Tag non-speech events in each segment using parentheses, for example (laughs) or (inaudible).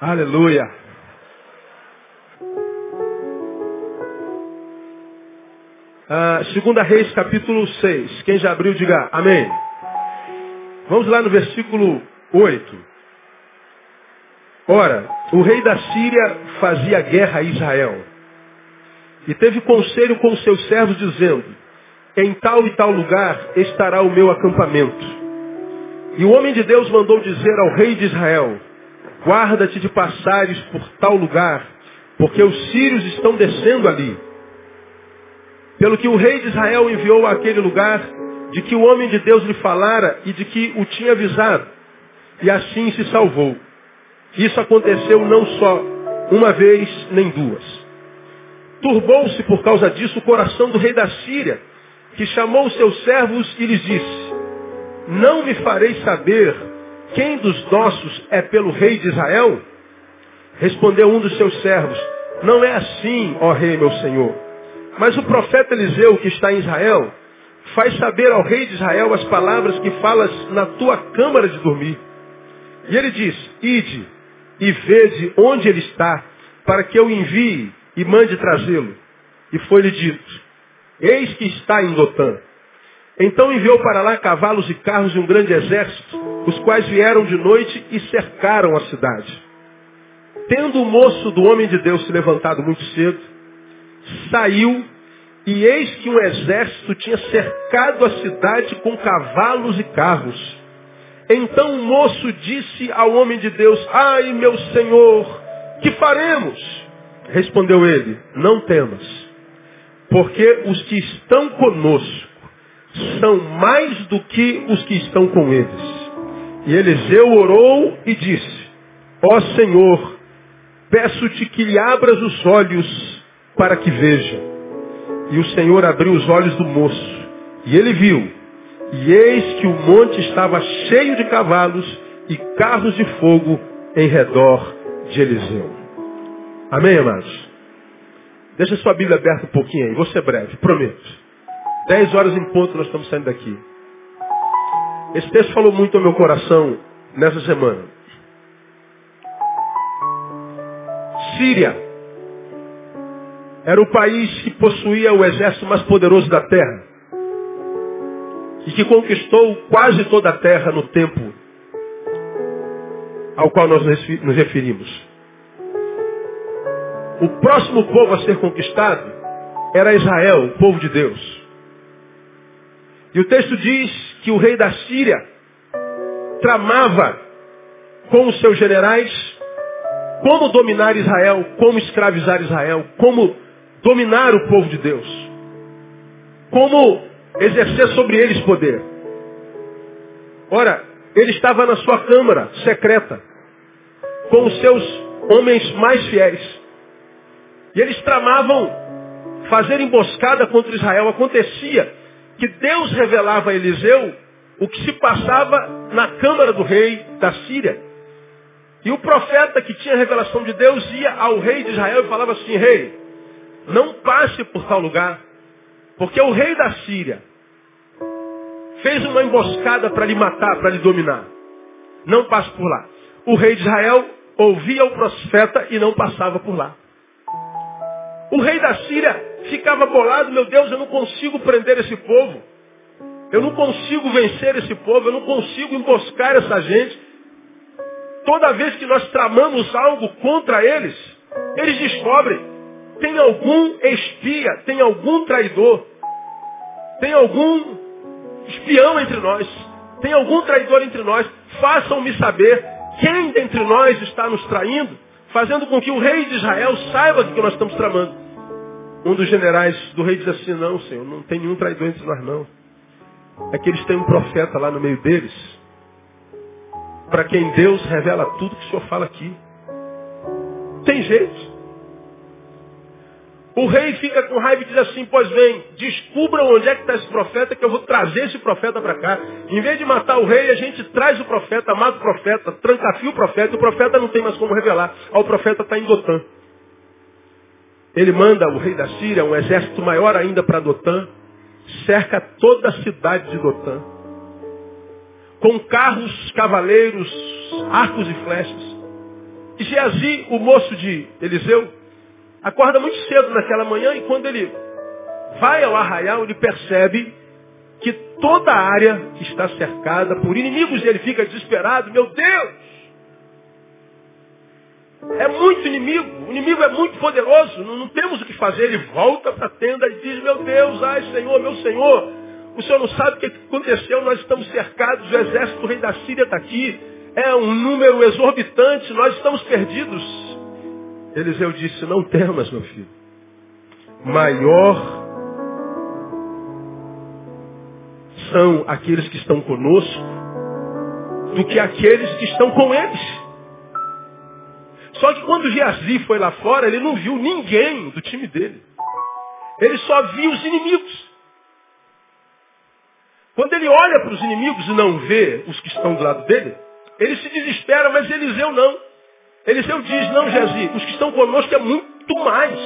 Aleluia. Ah, segunda Reis, capítulo 6. Quem já abriu, diga amém. Vamos lá no versículo 8. Ora, o rei da Síria fazia guerra a Israel. E teve conselho com seus servos, dizendo, em tal e tal lugar estará o meu acampamento. E o homem de Deus mandou dizer ao rei de Israel, guarda-te de passares por tal lugar, porque os sírios estão descendo ali. Pelo que o rei de Israel enviou àquele lugar de que o homem de Deus lhe falara e de que o tinha avisado. E assim se salvou. Isso aconteceu não só uma vez, nem duas. Turbou-se por causa disso o coração do rei da Síria, que chamou os seus servos e lhes disse, não me farei saber quem dos nossos é pelo rei de Israel? Respondeu um dos seus servos, não é assim, ó rei meu senhor. Mas o profeta Eliseu, que está em Israel, faz saber ao rei de Israel as palavras que falas na tua câmara de dormir. E ele diz, ide e vede onde ele está, para que eu envie e mande trazê-lo. E foi-lhe dito, eis que está em Dotã. Então enviou para lá cavalos e carros de um grande exército, os quais vieram de noite e cercaram a cidade. Tendo o moço do homem de Deus se levantado muito cedo, saiu e eis que um exército tinha cercado a cidade com cavalos e carros. Então o moço disse ao homem de Deus, ai meu senhor, que faremos? Respondeu ele, não temas, porque os que estão conosco são mais do que os que estão com eles. E Eliseu orou e disse, ó Senhor, peço-te que lhe abras os olhos para que veja. E o Senhor abriu os olhos do moço, e ele viu, e eis que o monte estava cheio de cavalos e carros de fogo em redor de Eliseu. Amém, amados? Deixa sua Bíblia aberta um pouquinho aí, vou ser breve, prometo. Dez horas em ponto nós estamos saindo daqui. Esse texto falou muito ao meu coração nessa semana. Síria era o país que possuía o exército mais poderoso da terra e que conquistou quase toda a terra no tempo ao qual nós nos referimos. O próximo povo a ser conquistado era Israel, o povo de Deus. E o texto diz que o rei da Síria tramava com os seus generais como dominar Israel, como escravizar Israel, como dominar o povo de Deus, como exercer sobre eles poder. Ora, ele estava na sua câmara secreta, com os seus homens mais fiéis. E eles tramavam fazer emboscada contra Israel. Acontecia que Deus revelava a Eliseu o que se passava na câmara do rei da Síria. E o profeta que tinha a revelação de Deus ia ao rei de Israel e falava assim, rei, não passe por tal lugar, porque o rei da Síria fez uma emboscada para lhe matar, para lhe dominar. Não passe por lá. O rei de Israel ouvia o profeta e não passava por lá. O rei da Síria ficava bolado, meu Deus, eu não consigo prender esse povo. Eu não consigo vencer esse povo, eu não consigo emboscar essa gente. Toda vez que nós tramamos algo contra eles, eles descobrem. Tem algum espia, tem algum traidor, tem algum espião entre nós, tem algum traidor entre nós. Façam-me saber quem dentre nós está nos traindo, fazendo com que o rei de Israel saiba do que nós estamos tramando. Um dos generais do rei diz assim, não, Senhor, não tem nenhum traidor entre nós não. É que eles têm um profeta lá no meio deles, para quem Deus revela tudo que o Senhor fala aqui. Tem jeito. O rei fica com raiva e diz assim, pois bem, descubram onde é que está esse profeta, que eu vou trazer esse profeta para cá. Em vez de matar o rei, a gente traz o profeta, mata o profeta, trancafia o profeta, o profeta não tem mais como revelar. O profeta está em. Ele manda o rei da Síria, um exército maior ainda para Dotã, cerca toda a cidade de Dotã, com carros, cavaleiros, arcos e flechas. E Geazi, o moço de Eliseu, acorda muito cedo naquela manhã e quando ele vai ao arraial, ele percebe que toda a área está cercada por inimigos e ele fica desesperado. Meu Deus! É muito inimigo, o inimigo é muito poderoso, não, não temos o que fazer. Ele volta para a tenda e diz, meu Deus, ai Senhor, meu Senhor, o Senhor não sabe o que aconteceu, nós estamos cercados, o exército do rei da Síria está aqui, é um número exorbitante, nós estamos perdidos. Eliseu disse, não temas, meu filho. Maior são aqueles que estão conosco do que aqueles que estão com eles. Só que quando Geazi foi lá fora, ele não viu ninguém do time dele. Ele só viu os inimigos. Quando ele olha para os inimigos e não vê os que estão do lado dele, ele se desespera, mas Eliseu não. Eliseu diz, não, Geazi, os que estão conosco é muito mais.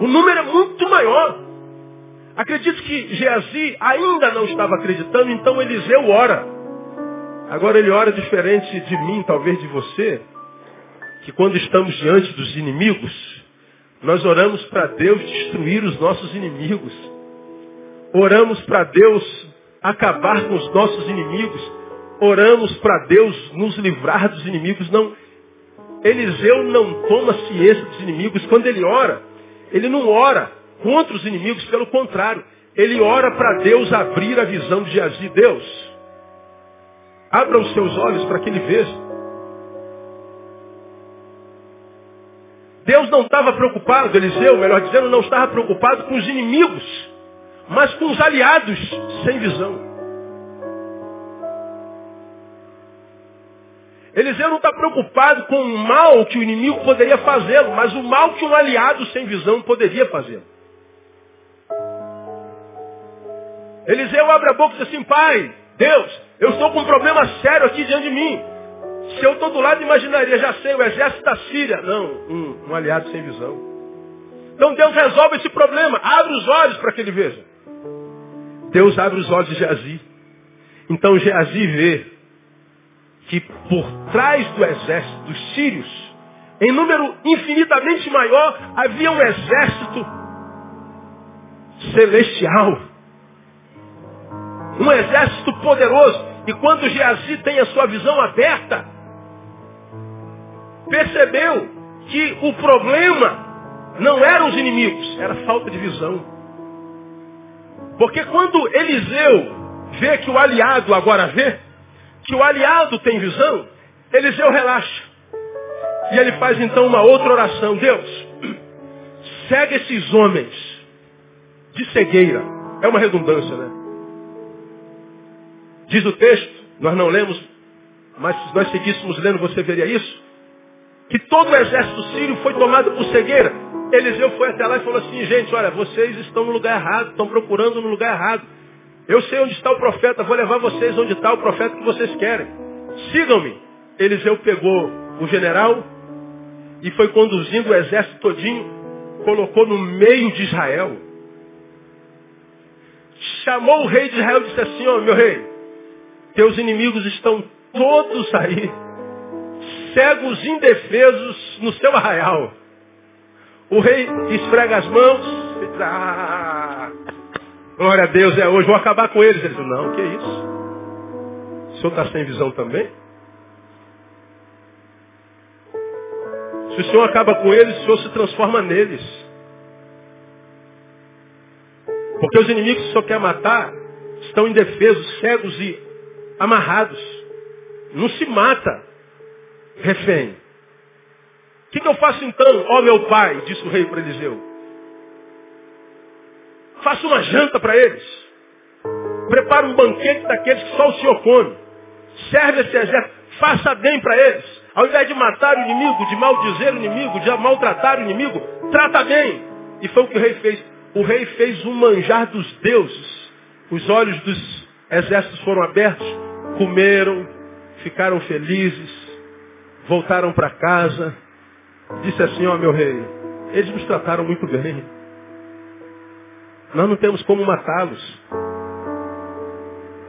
O número é muito maior. Acredito que Geazi ainda não estava acreditando, então Eliseu ora. Agora ele ora diferente de mim, talvez de você, que quando estamos diante dos inimigos, nós oramos para Deus destruir os nossos inimigos. Oramos para Deus acabar com os nossos inimigos. Oramos para Deus nos livrar dos inimigos. Não, Eliseu não toma ciência dos inimigos. Quando ele ora, ele não ora contra os inimigos, pelo contrário, ele ora para Deus abrir a visão de Geazi. Deus, abra os seus olhos para que ele veja. Deus não estava preocupado, Eliseu, melhor dizendo, não estava preocupado com os inimigos, mas com os aliados sem visão. Eliseu não está preocupado com o mal que o inimigo poderia fazê-lo, mas o mal que um aliado sem visão poderia fazê-lo. Eliseu abre a boca e diz assim, pai, Deus, eu estou com um problema sério aqui diante de mim. Se eu estou do lado, imaginaria, já sei, o exército da Síria. Não, um, um aliado sem visão. Então Deus resolve esse problema. Abre os olhos para que ele veja. Deus abre os olhos de Geazi. Então Geazi vê que por trás do exército dos sírios, em número infinitamente maior, havia um exército celestial. Um exército poderoso. E quando Geazi tem a sua visão aberta, percebeu que o problema não eram os inimigos, era falta de visão. Porque quando Eliseu vê que o aliado agora vê, que o aliado tem visão, Eliseu relaxa. E ele faz então uma outra oração. Deus, segue esses homens de cegueira. É uma redundância, né? Diz o texto, nós não lemos, mas se nós seguíssemos lendo, você veria isso que todo o exército sírio foi tomado por cegueira. Eliseu foi até lá e falou assim, gente, olha, vocês estão no lugar errado, estão procurando no lugar errado. Eu sei onde está o profeta, vou levar vocês onde está o profeta que vocês querem. Sigam-me. Eliseu pegou o general e foi conduzindo o exército todinho, colocou no meio de Israel. Chamou o rei de Israel e disse assim, ó oh, meu rei, teus inimigos estão todos aí cegos indefesos no seu arraial. O rei esfrega as mãos e diz, ah, glória a Deus, é hoje, vou acabar com eles. Ele diz, não, que isso? O senhor está sem visão também? Se o senhor acaba com eles, o senhor se transforma neles. Porque os inimigos que o senhor quer matar estão indefesos, cegos e amarrados. Não se mata refém. O que, que, eu faço então, ó meu pai, disse o rei para Eliseu. Faça uma janta para eles. Prepara um banquete daqueles que só o Senhor come. Serve esse exército. Faça bem para eles. Ao invés de matar o inimigo, de maldizer o inimigo, de maltratar o inimigo, trata bem. E foi o que o rei fez. O rei fez um manjar dos deuses. Os olhos dos exércitos foram abertos, comeram, ficaram felizes, voltaram para casa, disse assim, ó meu rei, eles nos trataram muito bem. Nós não temos como matá-los.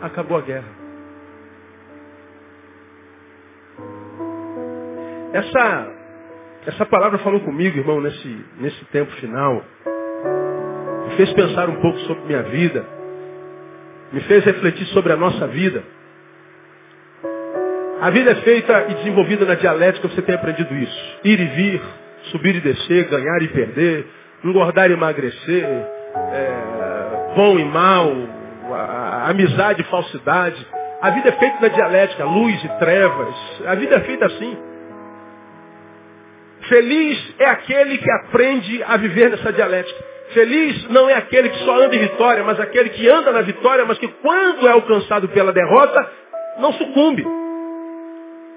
Acabou a guerra. Essa, essa palavra falou comigo, irmão, nesse, nesse tempo final. Me fez pensar um pouco sobre minha vida. Me fez refletir sobre a nossa vida. A vida é feita e desenvolvida na dialética, você tem aprendido isso. Ir e vir, subir e descer, ganhar e perder, engordar e emagrecer, é, bom e mal, amizade e falsidade. A vida é feita na dialética, luz e trevas. A vida é feita assim. Feliz é aquele que aprende a viver nessa dialética. Feliz não é aquele que só anda em vitória, mas aquele que anda na vitória, mas que quando é alcançado pela derrota, não sucumbe.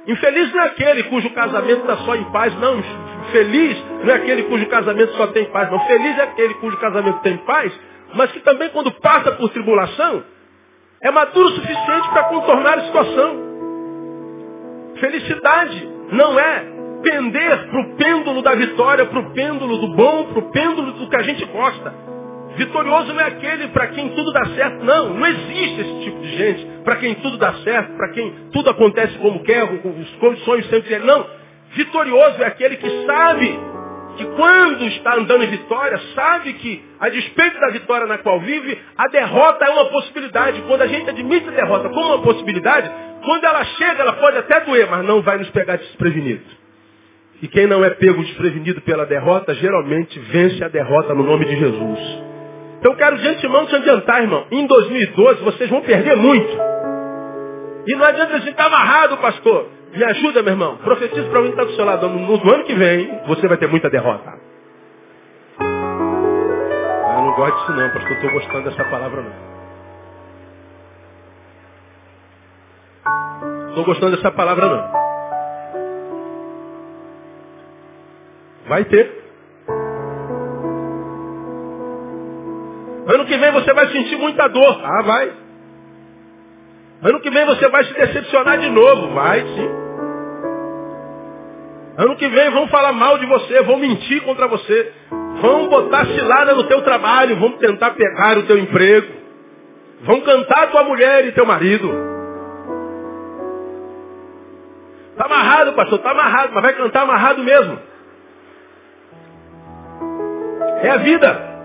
Infeliz não é aquele cujo casamento está só em paz, não. Feliz não é aquele cujo casamento só tem paz, não. Feliz é aquele cujo casamento tem paz, mas que também quando passa por tribulação, é maduro o suficiente para contornar a situação. Felicidade não é pender para o pêndulo da vitória, para o pêndulo do bom, para o pêndulo do que a gente gosta. Vitorioso não é aquele para quem tudo dá certo. Não, não existe esse tipo de gente. Para quem tudo dá certo, para quem tudo acontece como quer, com os condições sempre. Não. Vitorioso é aquele que sabe que quando está andando em vitória, sabe que, a despeito da vitória na qual vive, a derrota é uma possibilidade. Quando a gente admite a derrota como uma possibilidade, quando ela chega, ela pode até doer, mas não vai nos pegar desprevenido. E quem não é pego desprevenido pela derrota, geralmente vence a derrota no nome de Jesus. Então quero de antemão te adiantar, irmão. Em 2012 vocês vão perder muito. E não adianta a gente estar amarrado, pastor. Me ajuda, meu irmão. Profetiza para mim que está do seu lado. No, no ano que vem, você vai ter muita derrota. Ah, eu não gosto disso não, pastor. Estou gostando dessa palavra não. Estou gostando dessa palavra não. Vai ter. Ano que vem você vai sentir muita dor. Ah, vai. Ano que vem você vai se decepcionar de novo. Vai, sim. Ano que vem vão falar mal de você, vão mentir contra você, vão botar cilada no teu trabalho, vão tentar pegar o teu emprego, vão cantar tua mulher e teu marido. Está amarrado, pastor, está amarrado, mas vai cantar amarrado mesmo. É a vida.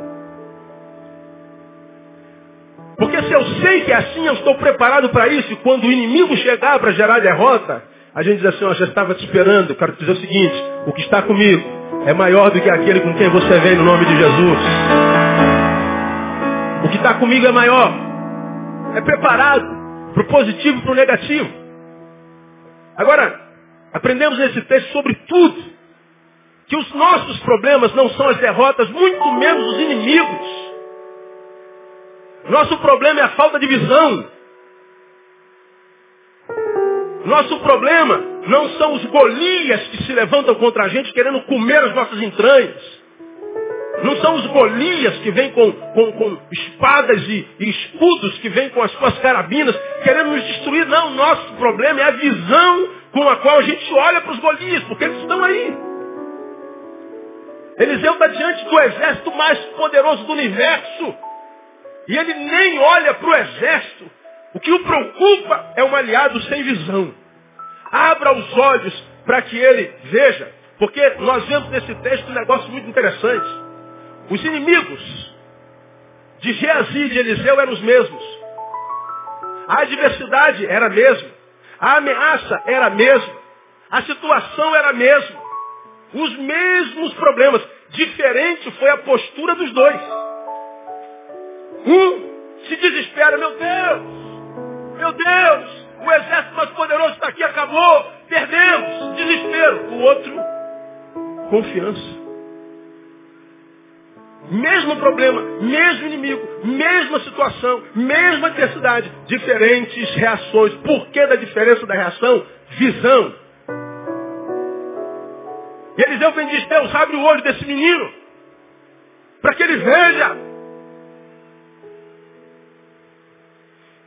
Porque se eu sei que é assim, eu estou preparado para isso, e quando o inimigo chegar para gerar derrota, a gente diz assim, ó, já estava te esperando, quero te dizer o seguinte, o que está comigo é maior do que aquele com quem você vem no nome de Jesus. O que está comigo é maior. É preparado para o positivo e para o negativo. Agora, aprendemos nesse texto sobre tudo. Que os nossos problemas não são as derrotas, muito menos os inimigos. Nosso problema é a falta de visão. Nosso problema não são os Golias que se levantam contra a gente querendo comer as nossas entranhas. Não são os Golias que vêm com, com, com espadas e, e, escudos, que vêm com as suas carabinas, querendo nos destruir. Não, nosso problema é a visão com a qual a gente olha para os Golias, porque eles estão aí. Eliseu está diante do exército mais poderoso do universo. E ele nem olha para o exército. O que o preocupa é um aliado sem visão. Abra os olhos para que ele veja. Porque nós vemos nesse texto um negócio muito interessante. Os inimigos de Geazi e de Eliseu eram os mesmos. A adversidade era a mesma. A ameaça era a mesma. A situação era a mesma. Os mesmos problemas. Diferente foi a postura dos dois. Um se desespera, meu Deus, meu Deus, o exército mais poderoso está aqui, acabou, perdemos, desespero. O outro, confiança. Mesmo problema, mesmo inimigo, mesma situação, mesma adversidade, diferentes reações. Por que da diferença da reação? Visão. E Eliseu vem diz, Deus, abre o olho desse menino, para que ele veja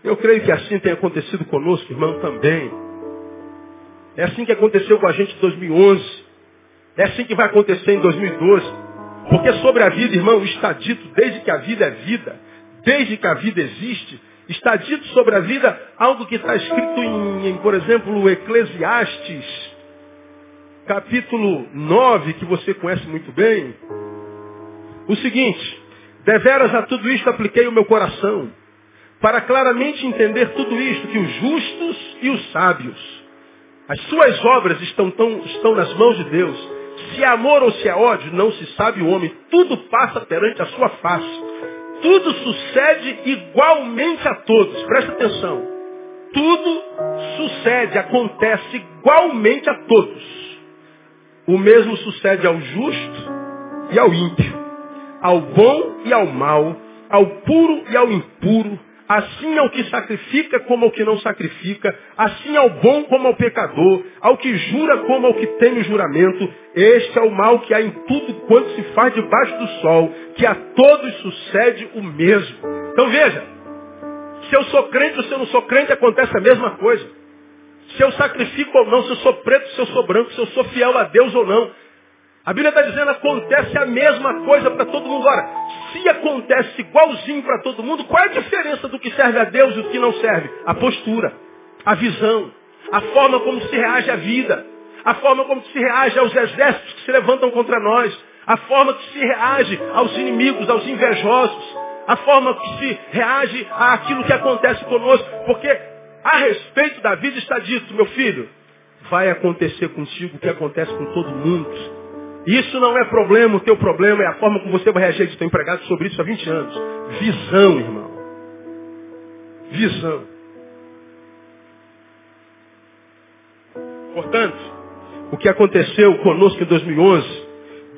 Eu creio que assim tem acontecido conosco, irmão, também. É assim que aconteceu com a gente em 2011. É assim que vai acontecer em 2012. Porque sobre a vida, irmão, está dito, desde que a vida é vida, desde que a vida existe, está dito sobre a vida algo que está escrito em, em por exemplo, Eclesiastes, capítulo 9, que você conhece muito bem, o seguinte, deveras a tudo isto apliquei o meu coração, para claramente entender tudo isto, que os justos e os sábios, as suas obras estão, tão, estão nas mãos de Deus. Se é amor ou se é ódio, não se sabe o homem. Tudo passa perante a sua face. Tudo sucede igualmente a todos. Presta atenção. Tudo sucede, acontece igualmente a todos. O mesmo sucede ao justo e ao ímpio, ao bom e ao mal, ao puro e ao impuro, Assim ao que sacrifica como ao que não sacrifica, assim ao bom como ao pecador, ao que jura como ao que tem o juramento. Este é o mal que há em tudo quanto se faz debaixo do sol, que a todos sucede o mesmo. Então veja, se eu sou crente ou se eu não sou crente, acontece a mesma coisa. Se eu sacrifico ou não, se eu sou preto, se eu sou branco, se eu sou fiel a Deus ou não. A Bíblia está dizendo acontece a mesma coisa para todo mundo. Agora, se acontece igualzinho para todo mundo, qual é a diferença do que serve a Deus e do que não serve? A postura, a visão, a forma como se reage à vida, a forma como se reage aos exércitos que se levantam contra nós, a forma que se reage aos inimigos, aos invejosos, a forma que se reage àquilo que acontece conosco, porque a respeito da vida está dito, meu filho, vai acontecer contigo o que acontece com todo mundo. Isso não é problema, o teu problema é a forma como você vai reagir. Estou empregado sobre isso há 20 anos. Visão, irmão. Visão. Portanto, o que aconteceu conosco em 2011,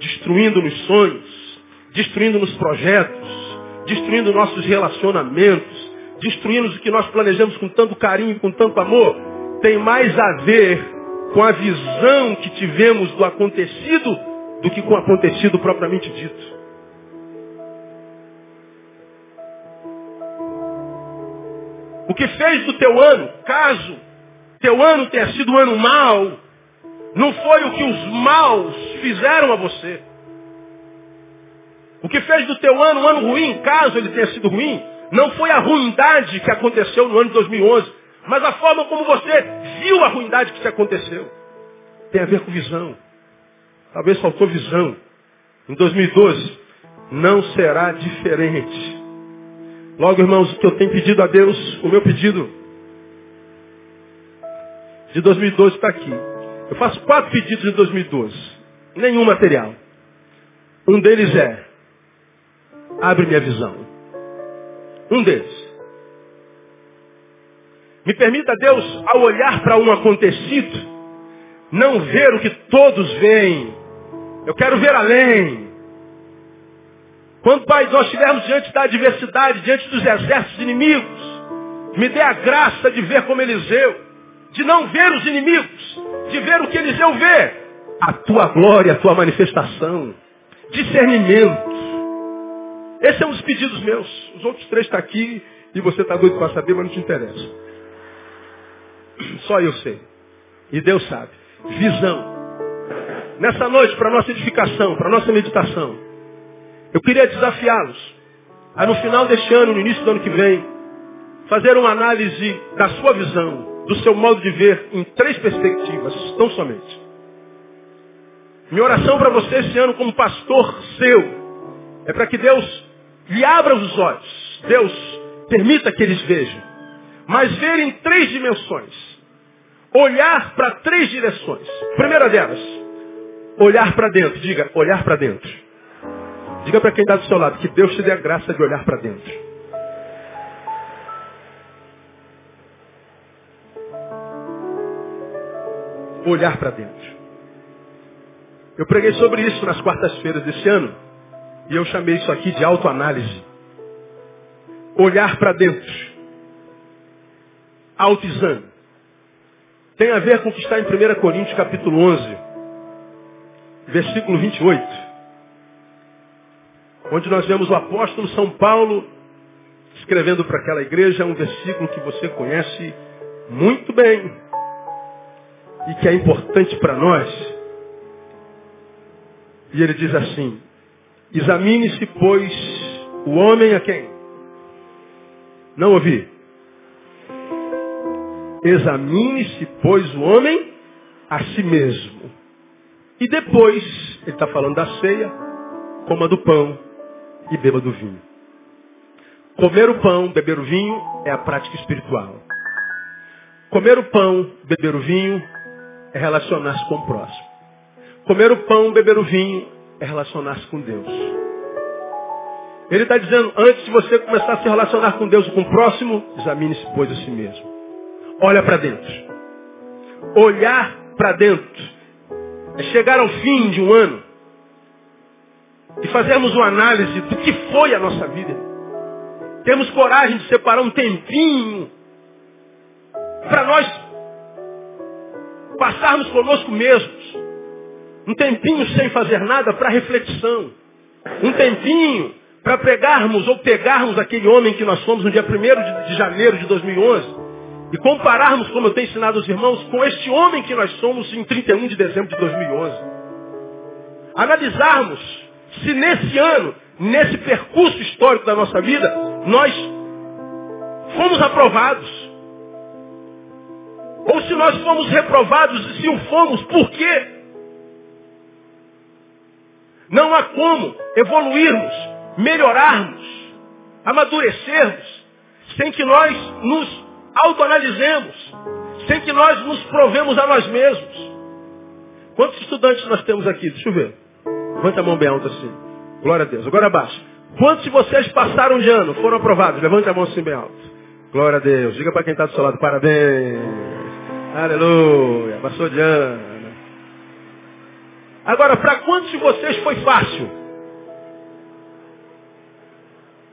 destruindo nos sonhos, destruindo nos projetos, destruindo nossos relacionamentos, destruindo o que nós planejamos com tanto carinho, e com tanto amor, tem mais a ver com a visão que tivemos do acontecido do que com o acontecido propriamente dito. O que fez do teu ano, caso teu ano tenha sido um ano mau, não foi o que os maus fizeram a você. O que fez do teu ano um ano ruim, caso ele tenha sido ruim, não foi a ruindade que aconteceu no ano de 2011, mas a forma como você viu a ruindade que te aconteceu. Tem a ver com visão. Talvez faltou visão. Em 2012, não será diferente. Logo, irmãos, o que eu tenho pedido a Deus, o meu pedido de 2012 está aqui. Eu faço quatro pedidos de 2012. Nenhum material. Um deles é, abre minha visão. Um deles. Me permita, Deus, ao olhar para um acontecido, não ver o que todos veem, eu quero ver além. Quando, Pai, nós estivermos diante da adversidade, diante dos exércitos inimigos, me dê a graça de ver como Eliseu, de não ver os inimigos, de ver o que Eliseu vê, a tua glória, a tua manifestação, discernimento. Esses são os pedidos meus. Os outros três estão aqui e você está doido para saber, mas não te interessa. Só eu sei. E Deus sabe. Visão nessa noite, para nossa edificação, para nossa meditação, eu queria desafiá-los a no final deste ano, no início do ano que vem, fazer uma análise da sua visão, do seu modo de ver, em três perspectivas, tão somente. Minha oração para você esse ano, como pastor seu, é para que Deus lhe abra os olhos. Deus permita que eles vejam. Mas ver em três dimensões. Olhar para três direções. Primeira delas, Olhar para dentro. Diga, olhar para dentro. Diga para quem está do seu lado que Deus te dê a graça de olhar para dentro. Olhar para dentro. Eu preguei sobre isso nas quartas-feiras desse ano. E eu chamei isso aqui de autoanálise. Olhar para dentro. Autoexame. Tem a ver com o que está em 1 Coríntios capítulo 11 versículo 28, onde nós vemos o apóstolo São Paulo escrevendo para aquela igreja um versículo que você conhece muito bem e que é importante para nós. E ele diz assim: Examine-se, pois, o homem a quem? Não ouvi. Examine-se, pois, o homem a si mesmo. E depois, ele está falando da ceia, coma do pão e beba do vinho. Comer o pão, beber o vinho é a prática espiritual. Comer o pão, beber o vinho é relacionar-se com o próximo. Comer o pão, beber o vinho é relacionar-se com Deus. Ele está dizendo, antes de você começar a se relacionar com Deus e com o próximo, examine-se, pois, a si mesmo. Olha para dentro. Olhar para dentro é chegar ao fim de um ano e fazermos uma análise do que foi a nossa vida. Temos coragem de separar um tempinho para nós passarmos conosco mesmos. Um tempinho sem fazer nada para reflexão. Um tempinho para pegarmos ou pegarmos aquele homem que nós somos no dia 1 de janeiro de 2011 e compararmos, como eu tenho ensinado os irmãos, com este homem que nós somos em 31 de dezembro de 2011. Analisarmos se nesse ano, nesse percurso histórico da nossa vida, nós fomos aprovados. Ou se nós fomos reprovados e se o fomos, por quê? Não há como evoluirmos, melhorarmos, amadurecermos, sem que nós nos autoanalisemos, sem que nós nos provemos a nós mesmos. Quantos estudantes nós temos aqui? Deixa eu ver. Levanta a mão bem alta assim. Glória a Deus. Agora abaixa. Quantos de vocês passaram de ano, foram aprovados? Levante a mão assim bem alto. Glória a Deus. Diga para quem está do seu lado, parabéns. Aleluia. Passou de ano. Agora, para quantos de vocês foi fácil?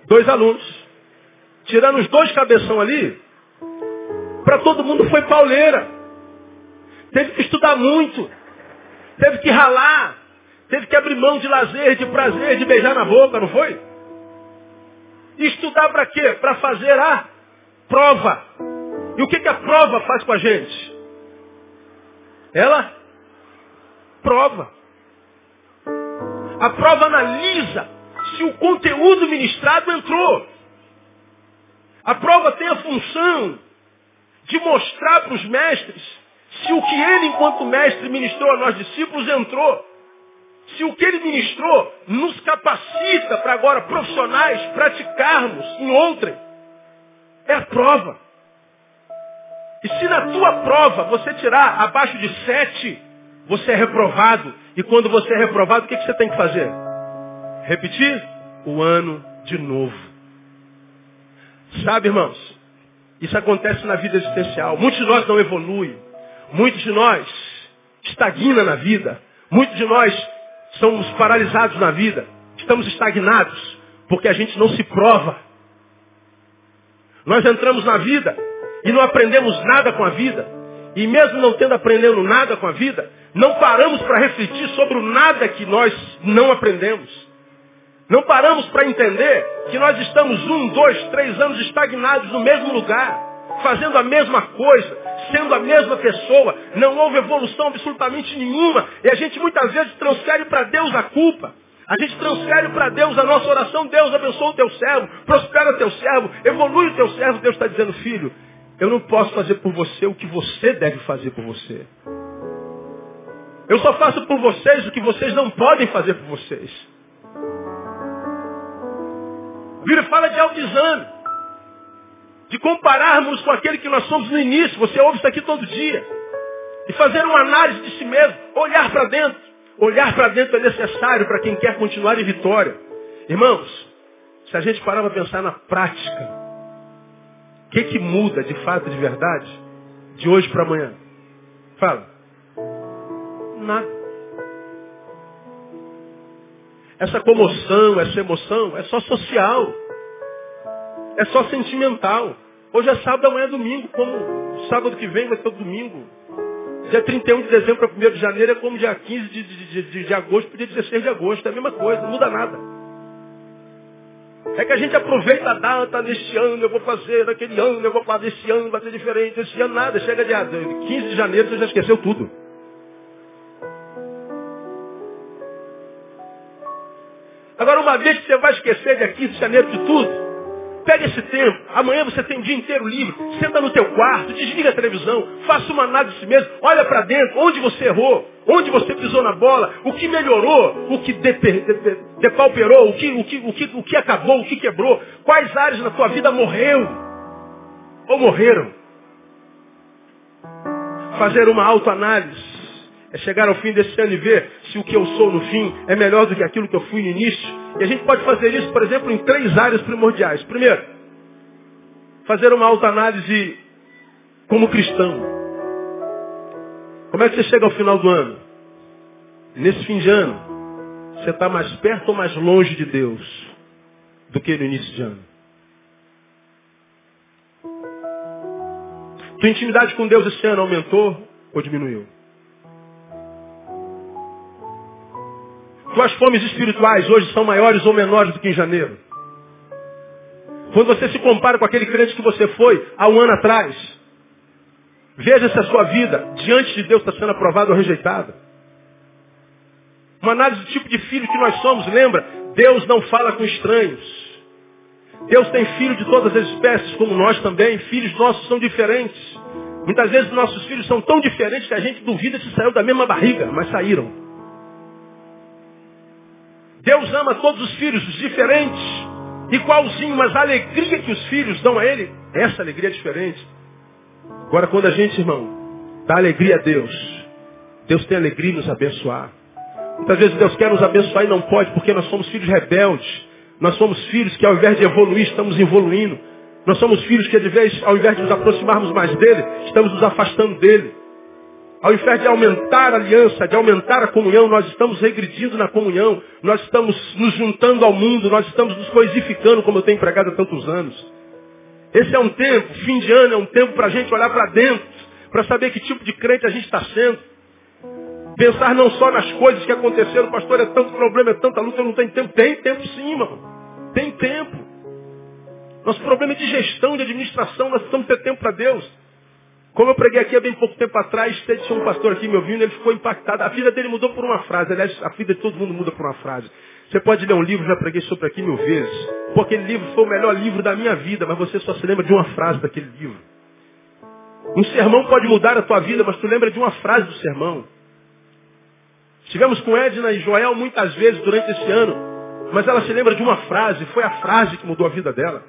Dois alunos. Tirando os dois cabeção ali, para todo mundo foi pauleira. Teve que estudar muito. Teve que ralar. Teve que abrir mão de lazer, de prazer, de beijar na boca, não foi? Estudar para quê? Para fazer a prova. E o que, que a prova faz com a gente? Ela prova. A prova analisa se o conteúdo ministrado entrou. A prova tem a função de mostrar para os mestres se o que ele, enquanto mestre, ministrou a nós discípulos entrou. Se o que ele ministrou nos capacita para agora, profissionais, praticarmos em outrem. É a prova. E se na tua prova você tirar abaixo de sete, você é reprovado. E quando você é reprovado, o que, que você tem que fazer? Repetir o ano de novo. Sabe, irmãos? Isso acontece na vida existencial. Muitos de nós não evoluem. Muitos de nós estagnam na vida. Muitos de nós somos paralisados na vida. Estamos estagnados porque a gente não se prova. Nós entramos na vida e não aprendemos nada com a vida. E mesmo não tendo aprendido nada com a vida, não paramos para refletir sobre o nada que nós não aprendemos. Não paramos para entender que nós estamos um, dois, três anos estagnados no mesmo lugar, fazendo a mesma coisa, sendo a mesma pessoa. Não houve evolução absolutamente nenhuma. E a gente muitas vezes transfere para Deus a culpa. A gente transfere para Deus a nossa oração. Deus abençoa o teu servo, prospera o teu servo, evolui o teu servo. Deus está dizendo, filho, eu não posso fazer por você o que você deve fazer por você. Eu só faço por vocês o que vocês não podem fazer por vocês. Bíblia fala de autoexame. De compararmos com aquele que nós somos no início. Você ouve isso aqui todo dia. E fazer uma análise de si mesmo. Olhar para dentro. Olhar para dentro é necessário para quem quer continuar em vitória. Irmãos, se a gente parar para pensar na prática, o que, que muda de fato, de verdade, de hoje para amanhã? Fala. Nada. Essa comoção, essa emoção é só social. É só sentimental. Hoje é sábado, amanhã é domingo. Como sábado que vem vai ser domingo. Dia 31 de dezembro para 1 de janeiro é como dia 15 de, de, de, de agosto para dia 16 de agosto. É a mesma coisa, não muda nada. É que a gente aproveita a data neste ano, eu vou fazer, naquele ano, eu vou fazer esse ano, vai ser diferente, esse ano nada, chega dia 15 de janeiro, você já esqueceu tudo. Agora, uma vez que você vai esquecer dia 15 de janeiro de tudo, Pega esse tempo. Amanhã você tem o dia inteiro livre. Senta no teu quarto, desliga a televisão, faça uma análise de si mesmo. Olha para dentro, onde você errou, onde você pisou na bola, o que melhorou, o que depauperou, o que, o, que, o, que, o que acabou, o que quebrou. Quais áreas na tua vida morreu ou morreram. Fazer uma autoanálise. É chegar ao fim desse ano e ver se o que eu sou no fim é melhor do que aquilo que eu fui no início. E a gente pode fazer isso, por exemplo, em três áreas primordiais. Primeiro, fazer uma autoanálise como cristão. Como é que você chega ao final do ano? Nesse fim de ano, você está mais perto ou mais longe de Deus do que no início de ano? Tua intimidade com Deus esse ano aumentou ou diminuiu? Tuas fomes espirituais hoje são maiores ou menores do que em janeiro. Quando você se compara com aquele crente que você foi há um ano atrás, veja se a sua vida diante de Deus está sendo aprovada ou rejeitada. Uma análise do tipo de filho que nós somos, lembra? Deus não fala com estranhos. Deus tem filho de todas as espécies, como nós também. Filhos nossos são diferentes. Muitas vezes nossos filhos são tão diferentes que a gente duvida se saiu da mesma barriga, mas saíram. Deus ama todos os filhos diferentes, igualzinho, mas a alegria que os filhos dão a Ele, essa alegria é diferente. Agora, quando a gente, irmão, dá alegria a Deus, Deus tem alegria em nos abençoar. Muitas vezes Deus quer nos abençoar e não pode, porque nós somos filhos rebeldes. Nós somos filhos que ao invés de evoluir, estamos evoluindo. Nós somos filhos que ao invés de nos aproximarmos mais dele, estamos nos afastando dele. Ao invés de aumentar a aliança, de aumentar a comunhão, nós estamos regredindo na comunhão. Nós estamos nos juntando ao mundo, nós estamos nos coisificando, como eu tenho pregado há tantos anos. Esse é um tempo, fim de ano, é um tempo para a gente olhar para dentro, para saber que tipo de crente a gente está sendo. Pensar não só nas coisas que aconteceram, pastor, é tanto problema, é tanta luta, eu não tenho tempo. Tem tempo sim, irmão. Tem tempo. Nosso problema é de gestão, de administração, nós precisamos ter tempo para Deus. Como eu preguei aqui há bem pouco tempo atrás, tinha um pastor aqui me ouvindo, ele ficou impactado. A vida dele mudou por uma frase. Aliás, a vida de todo mundo muda por uma frase. Você pode ler um livro, já preguei sobre aqui mil vezes. Pô, aquele livro foi o melhor livro da minha vida, mas você só se lembra de uma frase daquele livro. Um sermão pode mudar a tua vida, mas tu lembra de uma frase do sermão. Estivemos com Edna e Joel muitas vezes durante esse ano, mas ela se lembra de uma frase, foi a frase que mudou a vida dela.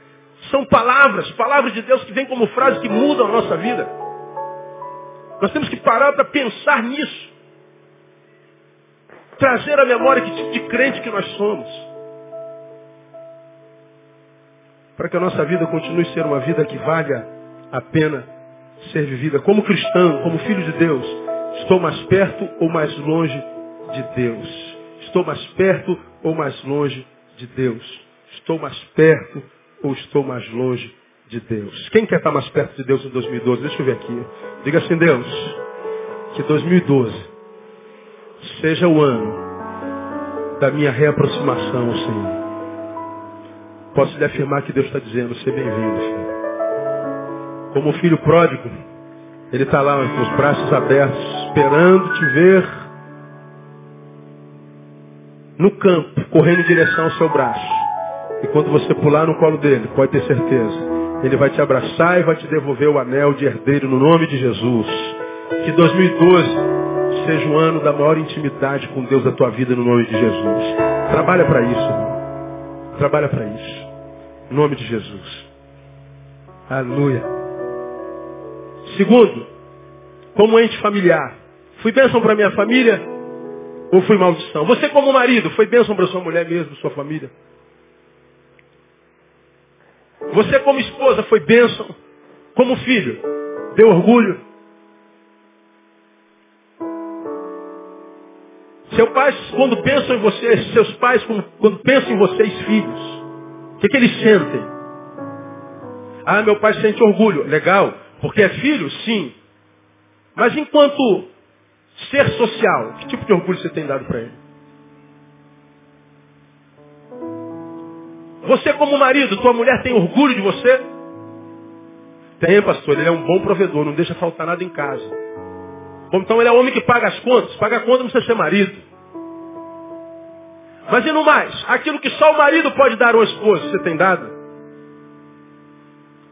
São palavras, palavras de Deus que vêm como frase que mudam a nossa vida. Nós temos que parar para pensar nisso. Trazer à memória que tipo de crente que nós somos. Para que a nossa vida continue a ser uma vida que valha a pena ser vivida. Como cristão, como filho de Deus, estou mais perto ou mais longe de Deus? Estou mais perto ou mais longe de Deus? Estou mais perto ou estou mais longe de Deus. Quem quer estar mais perto de Deus em 2012? Deixa eu ver aqui. Diga assim, Deus, que 2012 seja o ano da minha reaproximação, Senhor. Posso lhe afirmar que Deus está dizendo, seja bem-vindo. Como o filho pródigo, ele está lá com os braços abertos, esperando te ver no campo, correndo em direção ao seu braço. E quando você pular no colo dele, pode ter certeza, ele vai te abraçar e vai te devolver o anel de herdeiro no nome de Jesus. Que 2012 seja um ano da maior intimidade com Deus da tua vida no nome de Jesus. Trabalha para isso, irmão. Trabalha para isso. Em nome de Jesus. Aleluia. Segundo, como ente familiar. Fui bênção para minha família ou fui maldição? Você como marido, foi bênção para sua mulher mesmo, sua família? Você como esposa foi bênção. Como filho, deu orgulho. Seu pai, quando pensam em você, seus pais, quando pensam em vocês, filhos, o que, que eles sentem? Ah, meu pai sente orgulho. Legal. Porque é filho? Sim. Mas enquanto ser social, que tipo de orgulho você tem dado para ele? Você como marido, tua mulher tem orgulho de você? Tem, pastor. Ele é um bom provedor, não deixa faltar nada em casa. Então ele é homem que paga as contas. Paga a conta não precisa ser marido. Mas e no mais? Aquilo que só o marido pode dar ao esposo, você tem dado?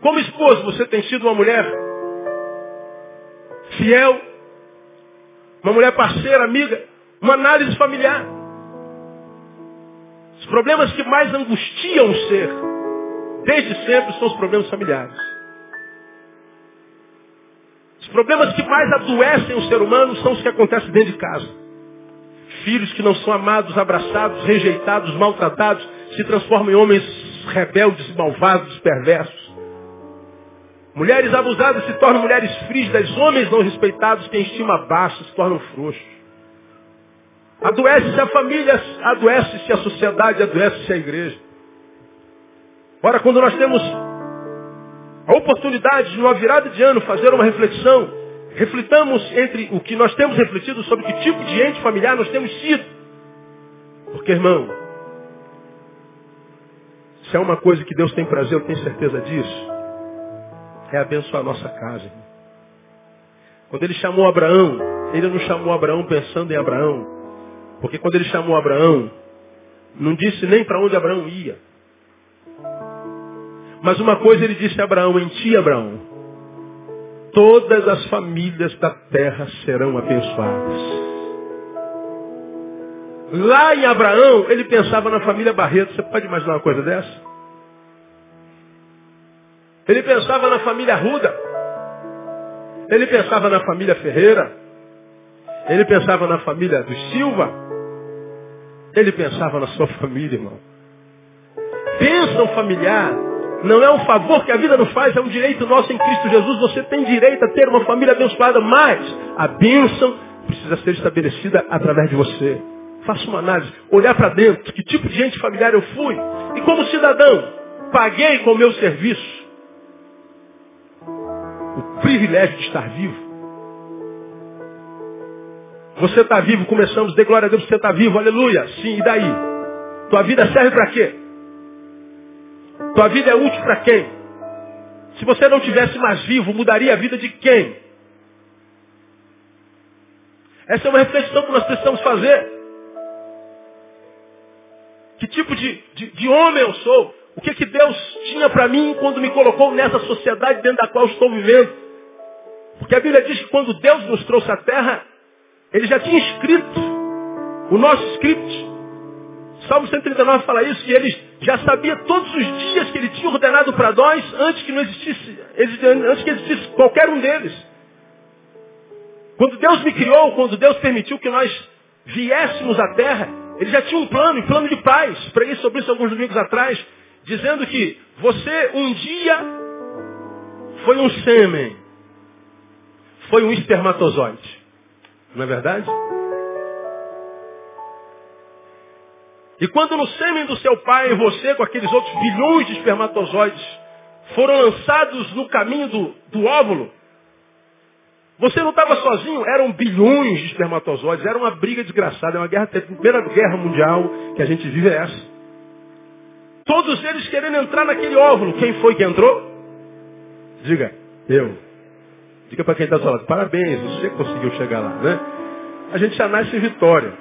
Como esposo, você tem sido uma mulher fiel, uma mulher parceira, amiga, uma análise familiar. Os problemas que mais angustiam o ser, desde sempre, são os problemas familiares. Os problemas que mais adoecem o ser humano são os que acontecem dentro de casa. Filhos que não são amados, abraçados, rejeitados, maltratados, se transformam em homens rebeldes, malvados, perversos. Mulheres abusadas se tornam mulheres frígidas, homens não respeitados têm estima baixa, se tornam frouxos. Adoece-se a família, adoece-se a sociedade, adoece-se a igreja. Ora, quando nós temos a oportunidade de, numa virada de ano, fazer uma reflexão, reflitamos entre o que nós temos refletido sobre que tipo de ente familiar nós temos sido. Porque, irmão, se é uma coisa que Deus tem prazer, eu tenho certeza disso, é abençoar a nossa casa. Quando ele chamou Abraão, ele não chamou Abraão pensando em Abraão. Porque quando ele chamou Abraão, não disse nem para onde Abraão ia. Mas uma coisa ele disse a Abraão, em ti, Abraão, todas as famílias da terra serão abençoadas. Lá em Abraão, ele pensava na família Barreto. Você pode imaginar uma coisa dessa? Ele pensava na família Ruda. Ele pensava na família Ferreira. Ele pensava na família dos Silva. Ele pensava na sua família, irmão. Bênção familiar não é um favor que a vida nos faz, é um direito nosso em Cristo Jesus. Você tem direito a ter uma família abençoada, mas a bênção precisa ser estabelecida através de você. Faça uma análise, olhar para dentro, que tipo de gente familiar eu fui. E como cidadão, paguei com o meu serviço o privilégio de estar vivo. Você está vivo, começamos, dê glória a Deus, você está vivo, aleluia. Sim, e daí? Tua vida serve para quê? Tua vida é útil para quem? Se você não tivesse mais vivo, mudaria a vida de quem? Essa é uma reflexão que nós precisamos fazer. Que tipo de, de, de homem eu sou? O que, que Deus tinha para mim quando me colocou nessa sociedade dentro da qual estou vivendo? Porque a Bíblia diz que quando Deus nos trouxe à terra, Ele já tinha escrito o nosso script. Salmo 139 fala isso, que ele já sabia todos os dias que ele tinha ordenado para nós antes que não existisse, antes que existisse qualquer um deles. Quando Deus me criou, quando Deus permitiu que nós viéssemos à terra, ele já tinha um plano, um plano de paz. Preguei sobre isso alguns domingos atrás, dizendo que você um dia foi um sêmen, foi um espermatozoide. Não é verdade? E quando no sêmen do seu pai você, com aqueles outros bilhões de espermatozoides, foram lançados no caminho do, do óvulo, você não estava sozinho, eram bilhões de espermatozoides, era uma briga desgraçada, é uma guerra, a primeira guerra mundial que a gente vive é essa. Todos eles querendo entrar naquele óvulo. Quem foi que entrou? Diga, eu. Diga para quem está falando, parabéns, você conseguiu chegar lá, né? A gente já nasce em vitória.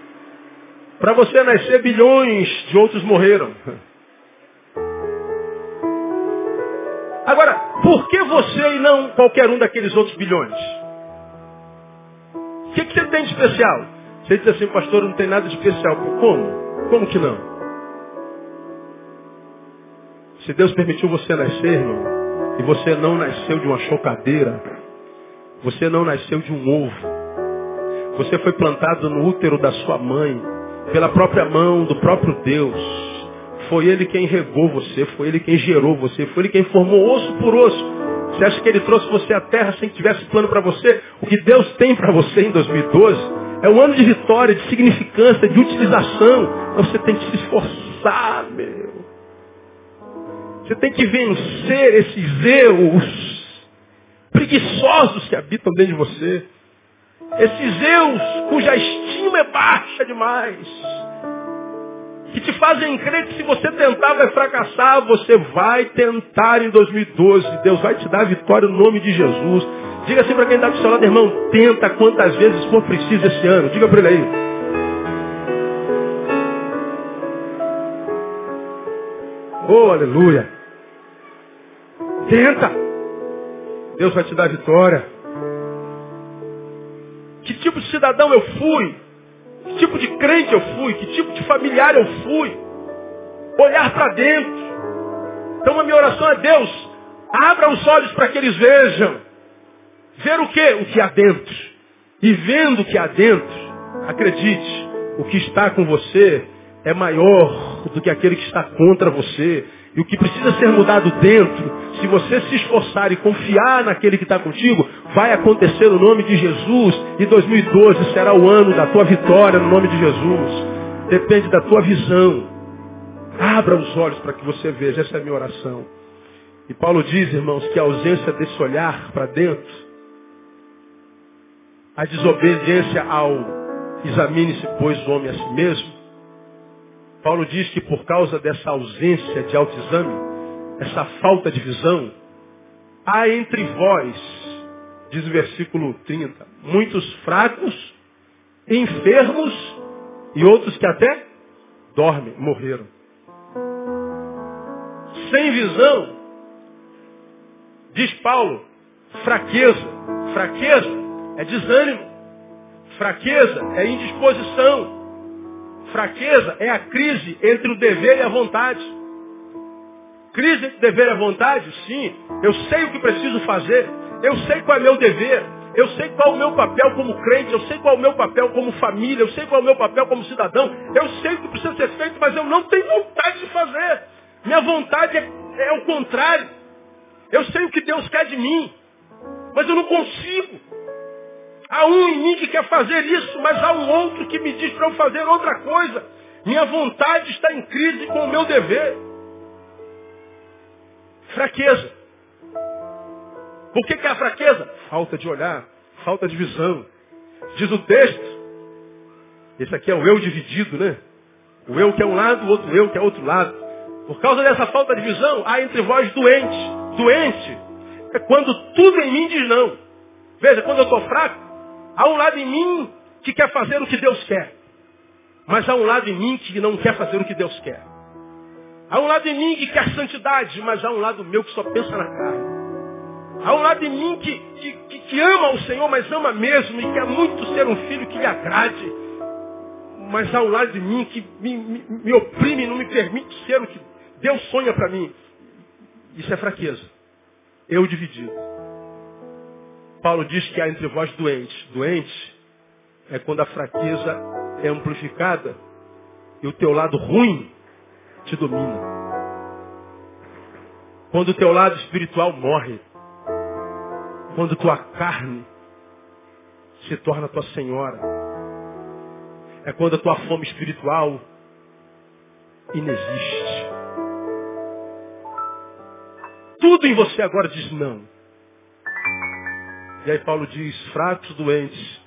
Para você nascer, bilhões de outros morreram. (laughs) Agora, por que você e não qualquer um daqueles outros bilhões? O que, que você tem de especial? Você diz assim, pastor, não tem nada de especial. Como? Como que não? Se Deus permitiu você nascer, irmão, e você não nasceu de uma chocadeira, você não nasceu de um ovo, você foi plantado no útero da sua mãe, pela própria mão do próprio Deus. Foi Ele quem regou você, foi Ele quem gerou você, foi Ele quem formou osso por osso. Você acha que Ele trouxe você à terra sem que tivesse plano para você? O que Deus tem para você em 2012 é um ano de vitória, de significância, de utilização. Mas você tem que se esforçar, meu. Você tem que vencer esses erros preguiçosos que habitam dentro de você. Esses eus cuja estima é baixa demais. Que te fazem crer que se você tentar vai fracassar, você vai tentar em 2012. Deus vai te dar vitória no nome de Jesus. Diga assim para quem está do seu lado, irmão, tenta quantas vezes for preciso esse ano. Diga para ele aí. Oh, aleluia. Tenta. Deus vai te dar vitória. Que tipo de cidadão eu fui? Que tipo de crente eu fui? Que tipo de familiar eu fui? Olhar para dentro. Então a minha oração é Deus, abra os olhos para que eles vejam. Ver o que? O que há dentro. E vendo o que há dentro, acredite, o que está com você é maior do que aquele que está contra você. E o que precisa ser mudado dentro, se você se esforçar e confiar naquele que está contigo, vai acontecer no nome de Jesus. E 2012 será o ano da tua vitória no nome de Jesus. Depende da tua visão. Abra os olhos para que você veja. Essa é a minha oração. E Paulo diz, irmãos, que a ausência desse olhar para dentro, a desobediência ao examine-se, pois, o homem a si mesmo, Paulo diz que por causa dessa ausência de autoexame, essa falta de visão, há entre vós, diz o versículo 30, muitos fracos, enfermos e outros que até dormem, morreram. Sem visão, diz Paulo, fraqueza. Fraqueza é desânimo. Fraqueza é indisposição. Fraqueza é a crise entre o dever e a vontade. Crise entre dever e a vontade? Sim. Eu sei o que preciso fazer. Eu sei qual é meu dever. Eu sei qual é o meu papel como crente. Eu sei qual é o meu papel como família. Eu sei qual é o meu papel como cidadão. Eu sei o que precisa ser feito, mas eu não tenho vontade de fazer. Minha vontade é, é o contrário. Eu sei o que Deus quer de mim. Mas eu não consigo. Há um em mim que quer fazer isso, mas há um outro que me diz para eu fazer outra coisa. Minha vontade está em crise com o meu dever. Fraqueza. Que, que é a fraqueza? Falta de olhar, falta de visão. Diz o texto. Esse aqui é o eu dividido, né? O eu que é um lado, o outro eu que é outro lado. Por causa dessa falta de visão, há entre vós doente. Doente é quando tudo em mim diz não. Veja, quando eu estou fraco, Há um lado em mim que quer fazer o que Deus quer. Mas há um lado em mim que não quer fazer o que Deus quer. Há um lado em mim que quer santidade, mas há um lado meu que só pensa na carne. Há um lado em mim que, que, que, ama o Senhor, mas ama mesmo e quer muito ser um filho que lhe agrade. Mas há um lado de mim que me, me, me oprime, não me permite ser o que Deus sonha para mim. Isso é fraqueza. Eu dividido. Paulo diz que há entre vós doentes. Doente é quando a fraqueza é amplificada e o teu lado ruim te domina. Quando o teu lado espiritual morre. Quando tua carne se torna tua senhora. É quando a tua fome espiritual inexiste. Tudo em você agora diz não. E aí Paulo diz, fracos, doentes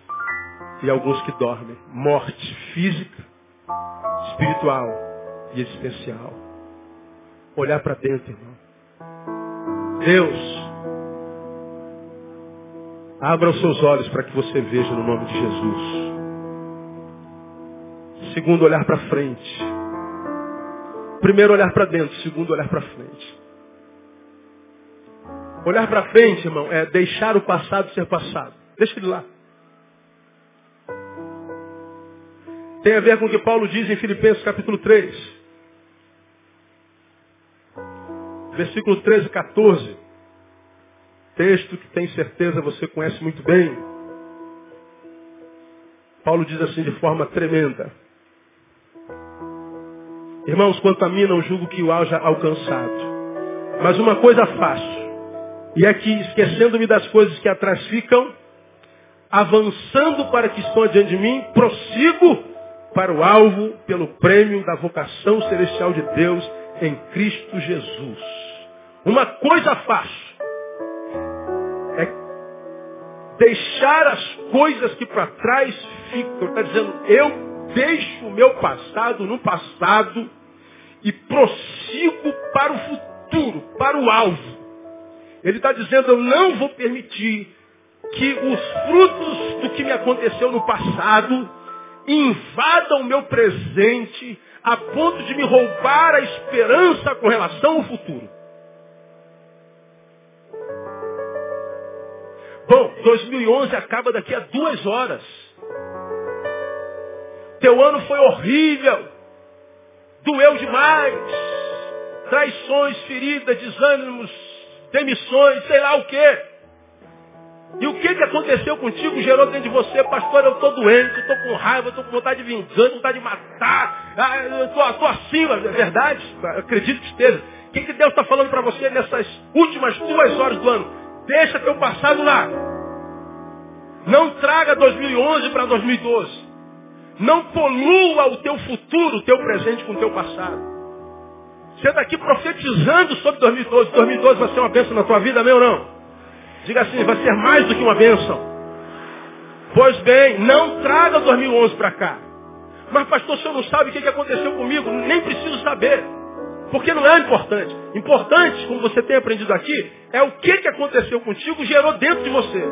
e alguns que dormem. Morte física, espiritual e existencial. Olhar para dentro, irmão. Deus, abra os seus olhos para que você veja no nome de Jesus. Segundo, olhar para frente. Primeiro, olhar para dentro. Segundo, olhar para frente. Olhar para frente, irmão, é deixar o passado ser passado. Deixa ele lá. Tem a ver com o que Paulo diz em Filipenses capítulo 3. Versículo 13 e 14. Texto que tem certeza você conhece muito bem. Paulo diz assim de forma tremenda. Irmãos, quanto a mim não julgo que o haja alcançado. Mas uma coisa faço e aqui, esquecendo-me das coisas que atrás ficam, avançando para que estão diante de mim, prossigo para o alvo pelo prêmio da vocação celestial de Deus em Cristo Jesus. Uma coisa faço. É deixar as coisas que para trás ficam. Está dizendo, eu deixo o meu passado no passado e prossigo para o futuro, para o alvo. Ele está dizendo, eu não vou permitir que os frutos do que me aconteceu no passado invadam o meu presente a ponto de me roubar a esperança com relação ao futuro. Bom, 2011 acaba daqui a duas horas. Teu ano foi horrível. Doeu demais. Traições, feridas, desânimos, demissões, sei lá o quê. E o que, que aconteceu contigo gerou dentro de você, pastor, eu estou doente, estou com raiva, estou com vontade de vingança, vontade de matar, ah, estou acima, é verdade? acredito que esteja. O que, que Deus está falando para você nessas últimas duas horas do ano? Deixa teu passado lá. Não traga 2011 para 2012. Não polua o teu futuro, o teu presente com o teu passado. Você está aqui profetizando sobre 2012. 2012 vai ser uma bênção na tua vida, meu ou não? Diga assim, vai ser mais do que uma bênção. Pois bem, não traga 2011 para cá. Mas pastor, o senhor não sabe o que aconteceu comigo? Nem preciso saber. Porque não é importante. Importante, como você tem aprendido aqui, é o que, aconteceu contigo gerou dentro de você.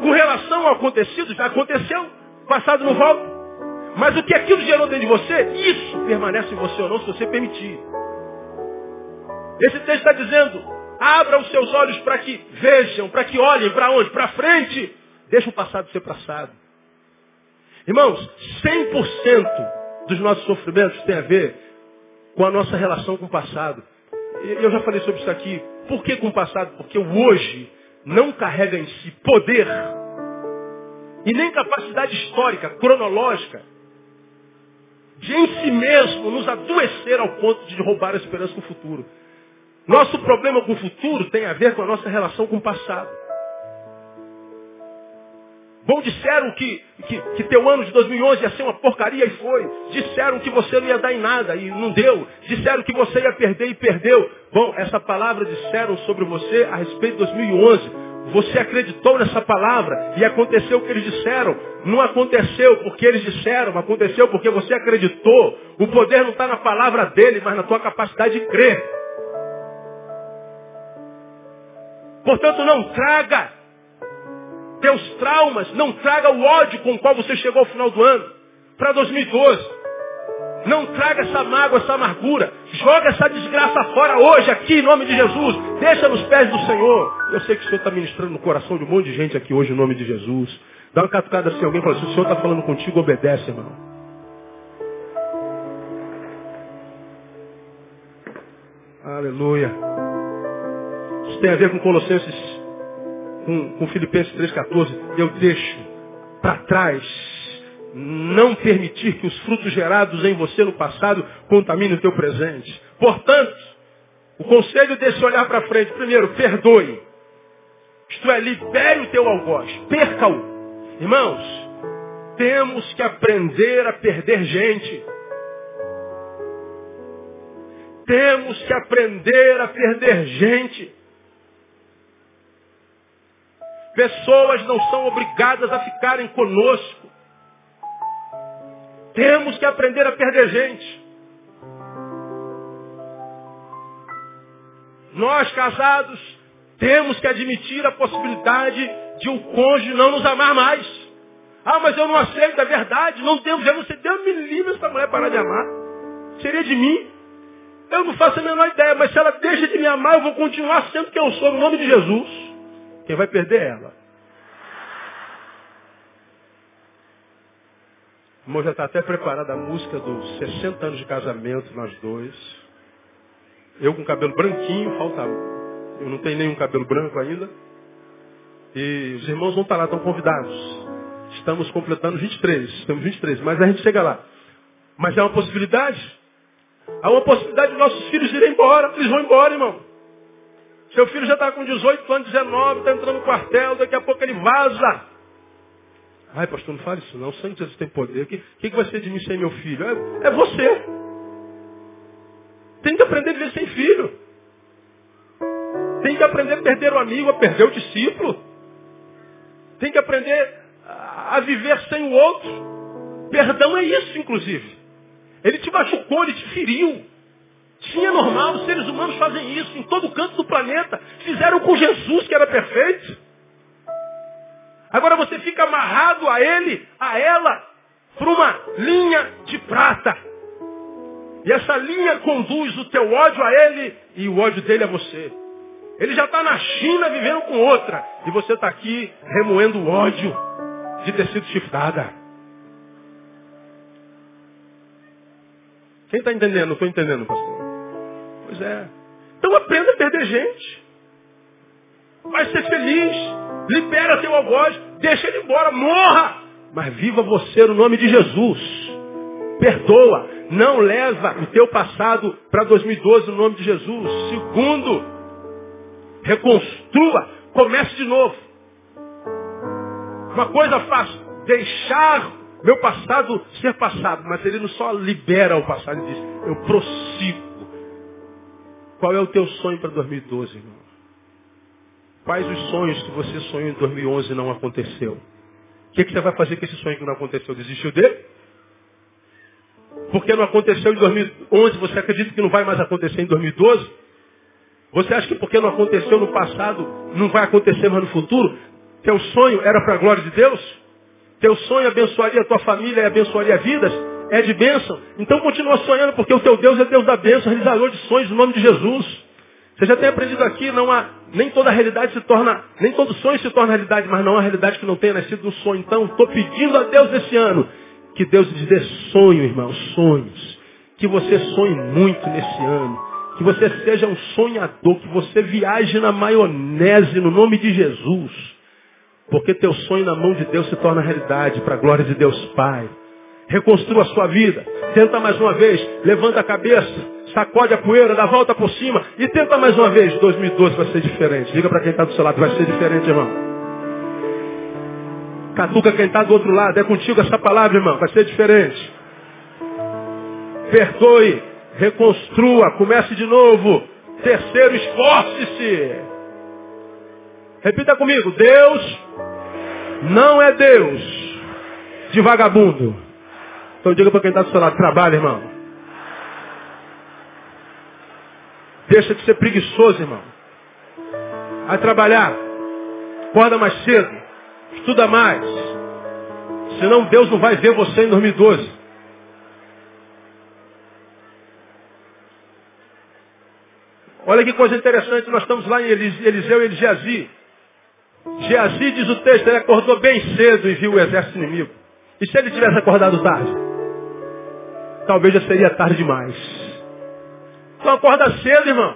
Com relação ao acontecido, já aconteceu. Passado não volta. Mas o que aquilo gerou dentro de você, isso permanece em você ou não, se você permitir. Esse texto está dizendo, abra os seus olhos para que vejam, para que olhem para onde? Para frente. Deixa o passado ser passado. Irmãos, 100% dos nossos sofrimentos tem a ver com a nossa relação com o passado. Eu já falei sobre isso aqui. Por que com o passado? Porque o hoje não carrega em si poder e nem capacidade histórica, cronológica, de em si mesmo nos adoecer ao ponto de roubar a esperança no futuro. Nosso problema com o futuro tem a ver com a nossa relação com o passado. Bom, disseram que, que, que, teu ano de 2011 ia ser uma porcaria e foi. Disseram que você não ia dar em nada e não deu. Disseram que você ia perder e perdeu. Bom, essa palavra disseram sobre você a respeito de 2011. Você acreditou nessa palavra e aconteceu o que eles disseram. Não aconteceu porque eles disseram, aconteceu porque você acreditou. O poder não está na palavra dele, mas na tua capacidade de crer. Portanto, não traga teus traumas, não traga o ódio com o qual você chegou ao final do ano, para 2012. Não traga essa mágoa, essa amargura. Joga essa desgraça fora hoje, aqui, em nome de Jesus. Deixa nos pés do Senhor. Eu sei que o Senhor está ministrando no coração de um monte de gente aqui hoje, em nome de Jesus. Dá uma catucada assim, alguém fala assim, o Senhor está falando contigo, obedece, irmão. Aleluia. Isso tem a ver com Colossenses, com, com Filipenses 3,14. Eu deixo para trás não permitir que os frutos gerados em você no passado contaminem o teu presente. Portanto, o conselho desse olhar para frente, primeiro, perdoe. Isto é, libere o teu algoz, perca-o. Irmãos, temos que aprender a perder gente. Temos que aprender a perder gente. Pessoas não são obrigadas a ficarem conosco. Temos que aprender a perder gente. Nós casados temos que admitir a possibilidade de um cônjuge não nos amar mais. Ah, mas eu não aceito, é verdade. Não devo ver, você deu me livre essa mulher parar de amar. Seria de mim. Eu não faço a menor ideia, mas se ela deixa de me amar, eu vou continuar sendo quem eu sou, no nome de Jesus. Quem vai perder é ela. O irmão já está até preparado a música dos 60 anos de casamento, nós dois. Eu com cabelo branquinho, falta. Eu não tenho nenhum cabelo branco ainda. E os irmãos vão estar lá, estão convidados. Estamos completando 23, temos 23, mas a gente chega lá. Mas é uma possibilidade? Há uma possibilidade de nossos filhos irem embora. Eles vão embora, irmão. Seu filho já está com 18 anos, 19, está entrando no quartel, daqui a pouco ele vaza. Ai, pastor, não fale isso não. O sangue de Jesus tem poder. O que, que, vai ser de mim sem meu filho? É, é você. Tem que aprender a viver sem filho. Tem que aprender a perder o amigo, a perder o discípulo. Tem que aprender a viver sem o outro. Perdão é isso, inclusive. Ele te machucou, ele te feriu. Sim, é normal, os seres humanos fazem isso em todo canto do planeta. Fizeram com Jesus, que era perfeito. Agora você fica amarrado a ele, a ela, por uma linha de prata. E essa linha conduz o teu ódio a ele e o ódio dele a você. Ele já está na China vivendo com outra. E você está aqui remoendo o ódio de ter sido chifrada. Quem está entendendo? Estou entendendo, pastor. Pois é. Então aprenda a perder gente. Vai ser feliz. Libera teu algoz. Deixa ele embora. Morra. Mas viva você no nome de Jesus. Perdoa. Não leva o teu passado para 2012 no nome de Jesus. Segundo, reconstrua. Comece de novo. Uma coisa fácil. Deixar meu passado ser passado. Mas ele não só libera o passado. Ele diz, eu prossigo. Qual é o teu sonho para 2012, irmão? Quais os sonhos que você sonhou em 2011 e não aconteceu? O que, que você vai fazer com esse sonho que não aconteceu? Desistiu dele? Porque não aconteceu em 2011, você acredita que não vai mais acontecer em 2012? Você acha que porque não aconteceu no passado, não vai acontecer mais no futuro? Teu sonho era para a glória de Deus? Teu sonho abençoaria a tua família e abençoaria vidas? É de bênção? Então continua sonhando, porque o teu Deus é Deus da bênção, realizador de sonhos no nome de Jesus. Você já tem aprendido aqui, não há, nem toda realidade se torna, nem todo sonho se torna realidade, mas não há realidade que não tenha nascido do sonho. Então, estou pedindo a Deus esse ano que Deus lhe dê sonho, irmão, sonhos. Que você sonhe muito nesse ano. Que você seja um sonhador, que você viaje na maionese no nome de Jesus. Porque teu sonho na mão de Deus se torna realidade para a glória de Deus Pai. Reconstrua a sua vida. Tenta mais uma vez. Levanta a cabeça. Sacode a poeira, dá volta por cima. E tenta mais uma vez. 2012 vai ser diferente. Diga para quem está do seu lado, vai ser diferente, irmão. Catuca quem está do outro lado. É contigo essa palavra, irmão. Vai ser diferente. Perdoe. Reconstrua. Comece de novo. Terceiro, esforce-se. Repita comigo. Deus não é Deus de vagabundo. Então diga para quem está do seu lado. Trabalha, irmão. Deixa de ser preguiçoso, irmão. Vai trabalhar. Acorda mais cedo. Estuda mais. Senão Deus não vai ver você em 2012. Olha que coisa interessante, nós estamos lá em Eliseu e Geazi. Geazi, diz o texto, ele acordou bem cedo e viu o exército inimigo. E se ele tivesse acordado tarde? Talvez já seria tarde demais. Acorda cedo, irmão.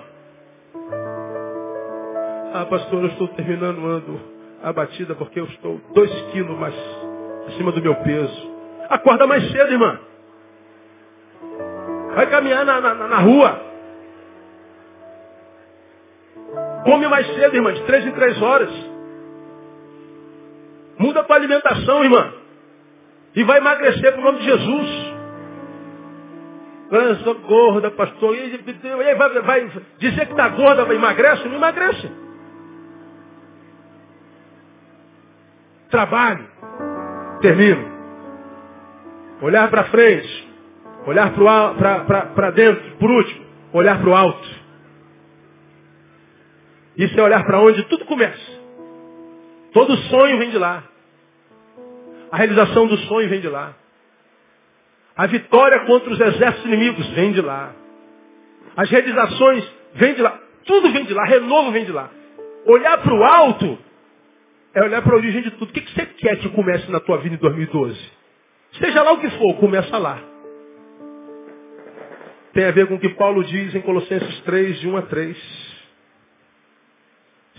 Ah, pastor, eu estou terminando o ano abatida porque eu estou dois quilos mais acima do meu peso. Acorda mais cedo, irmã. Vai caminhar na, na, na rua. Come mais cedo, irmã, de três em três horas. Muda a tua alimentação, irmã. E vai emagrecer para o nome de Jesus. Eu sou gorda, pastor. E aí vai, vai dizer que está gorda, vai emagrece? Não emagrece. Trabalho. Termino. Olhar para frente. Olhar para dentro. Por último, olhar para o alto. Isso é olhar para onde tudo começa. Todo sonho vem de lá. A realização do sonho vem de lá. A vitória contra os exércitos inimigos vem de lá. As realizações vêm de lá. Tudo vem de lá. Renovo vem de lá. Olhar para o alto é olhar para a origem de tudo. O que, você quer que comece na tua vida em 2012? Seja lá o que for, começa lá. Tem a ver com o que Paulo diz em Colossenses 3, de 1 a 3.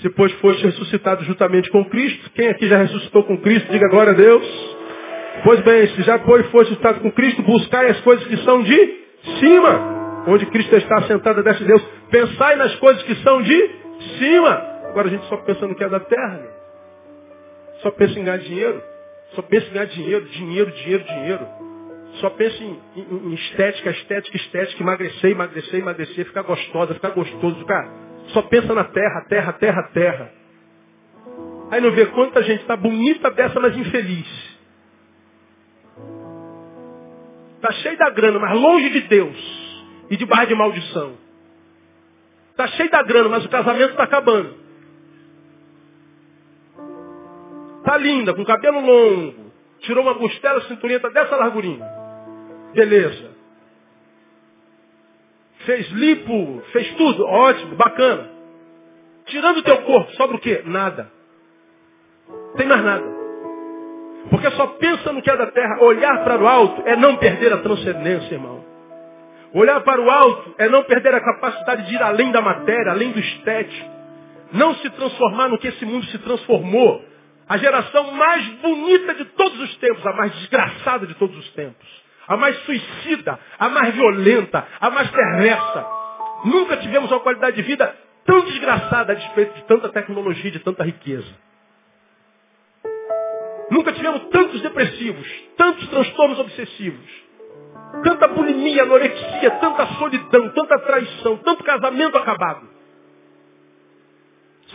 Se pois foste ressuscitado juntamente com Cristo, quem aqui já ressuscitou com Cristo, diga glória a Deus. Pois bem, se já pois foste ressuscitado com Cristo, buscai as coisas que são de cima, onde Cristo está sentado de Deus. Pensai nas coisas que são de cima. Agora a gente só pensa no que é da terra. Né? Só pensa em ganhar dinheiro. Só pensa em ganhar dinheiro, dinheiro, dinheiro, dinheiro. Só pensa em, em, em estética, estética, estética, emagrecer, emagrecer, emagrecer, ficar gostosa, ficar gostoso, ficar. Só pensa na terra, terra, terra, terra. Aí não vê quanta gente está bonita dessa, mas infeliz. Está cheio da grana, mas longe de Deus. E de barra de maldição. Está cheio da grana, mas o casamento está acabando. Tá linda, com cabelo longo. Tirou uma costela cinturinha dessa largurinha. Beleza. Fez lipo, fez tudo. Ótimo, bacana. Tirando o teu corpo, sobra o quê? Nada. Tem mais nada. Porque só pensa no que é da terra. Olhar para o alto é não perder a transcendência, irmão. Olhar para o alto é não perder a capacidade de ir além da matéria, além do estético. Não se transformar no que esse mundo se transformou. A geração mais bonita de todos os tempos, a mais desgraçada de todos os tempos. A mais suicida, a mais violenta, a mais perversa. Nunca tivemos uma qualidade de vida tão desgraçada a despeito de tanta tecnologia de tanta riqueza. Nunca tivemos tantos depressivos, tantos transtornos obsessivos, tanta bulimia, anorexia, tanta solidão, tanta traição, tanto casamento acabado.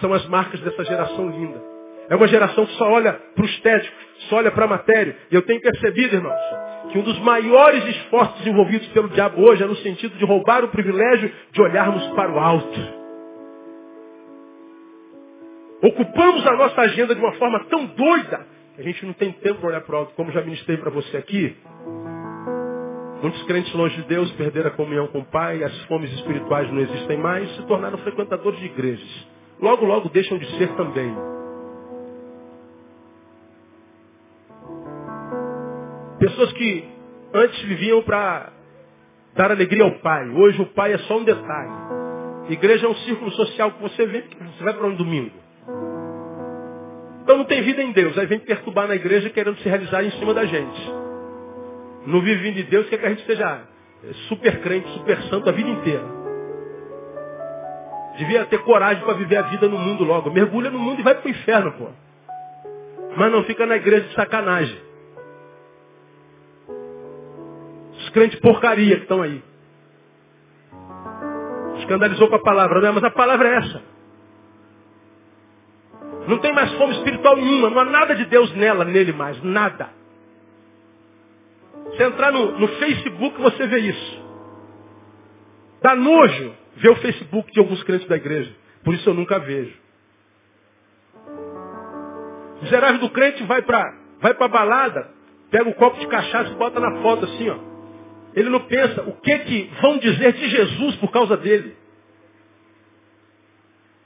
São as marcas dessa geração linda. É uma geração que só olha para o estético, só olha para a matéria. E eu tenho percebido, irmãos, que um dos maiores esforços envolvidos pelo diabo hoje é no sentido de roubar o privilégio de olharmos para o alto. Ocupamos a nossa agenda de uma forma tão doida a gente não tem tempo para olhar para o alto, como já ministrei para você aqui. Muitos crentes longe de Deus perderam a comunhão com o Pai, as fomes espirituais não existem mais, se tornaram frequentadores de igrejas. Logo, logo deixam de ser também. Pessoas que antes viviam para dar alegria ao Pai. Hoje o Pai é só um detalhe. Igreja é um círculo social que você vê, você vai para um domingo. Então não tem vida em Deus. Aí vem perturbar na igreja querendo se realizar em cima da gente. Não vive de Deus, quer que a gente seja super crente, super santo a vida inteira. Devia ter coragem para viver a vida no mundo logo. Mergulha no mundo e vai para o inferno, pô. Mas não fica na igreja de sacanagem. Os crentes porcaria que estão aí. Escandalizou com a palavra, não é? Mas a palavra é essa. Não tem mais fome espiritual nenhuma. Não há nada de Deus nela, nele mais. Nada. Você entrar no, no Facebook, você vê isso. Dá nojo ver o Facebook de alguns crentes da igreja. Por isso eu nunca vejo. O miserável do crente vai para vai a balada, pega um copo de cachaça e bota na foto assim, ó. Ele não pensa o que que vão dizer de Jesus por causa dele.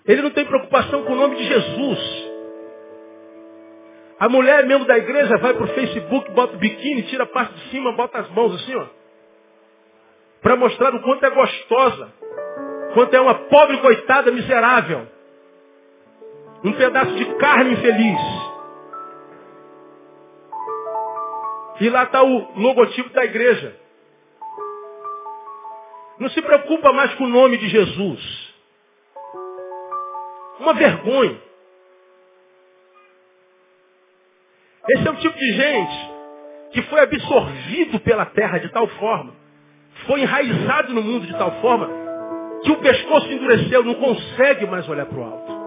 Ele não tem preocupação com o nome de Jesus. A mulher membro da igreja vai para o Facebook, bota o biquíni, tira a parte de cima, bota as mãos assim, ó. Para mostrar o quanto é gostosa. Quanto é uma pobre coitada miserável. Um pedaço de carne infeliz. E lá está o logotipo da igreja. Não se preocupa mais com o nome de Jesus. Uma vergonha. Esse é o tipo de gente que foi absorvido pela terra de tal forma, foi enraizado no mundo de tal forma, que o pescoço endureceu, não consegue mais olhar para o alto.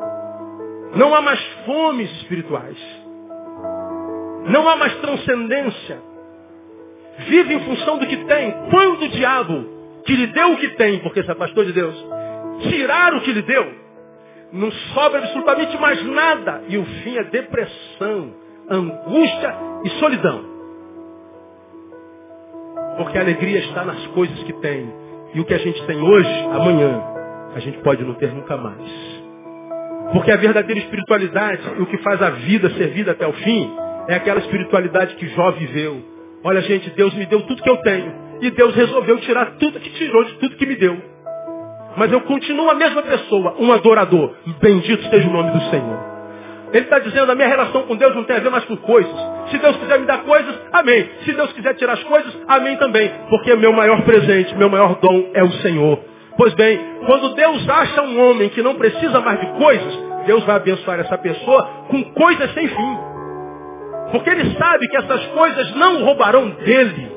Não há mais fomes espirituais. Não há mais transcendência. Vive em função do que tem. Quando o diabo, que lhe deu o que tem, porque se afastou de Deus, tirar o que lhe deu, não sobra absolutamente mais nada. E o fim é depressão, angústia e solidão. Porque a alegria está nas coisas que tem. E o que a gente tem hoje, amanhã, a gente pode não ter nunca mais. Porque a verdadeira espiritualidade, o que faz a vida ser vida até o fim, é aquela espiritualidade que Jó viveu. Olha, gente, Deus me deu tudo que eu tenho. E Deus resolveu tirar tudo que tirou de tudo que me deu. Mas eu continuo a mesma pessoa, um adorador. Bendito seja o nome do Senhor. Ele está dizendo, a minha relação com Deus não tem a ver mais com coisas. Se Deus quiser me dar coisas, amém. Se Deus quiser tirar as coisas, amém também. Porque meu maior presente, meu maior dom é o Senhor. Pois bem, quando Deus acha um homem que não precisa mais de coisas, Deus vai abençoar essa pessoa com coisas sem fim. Porque Ele sabe que essas coisas não roubarão dele.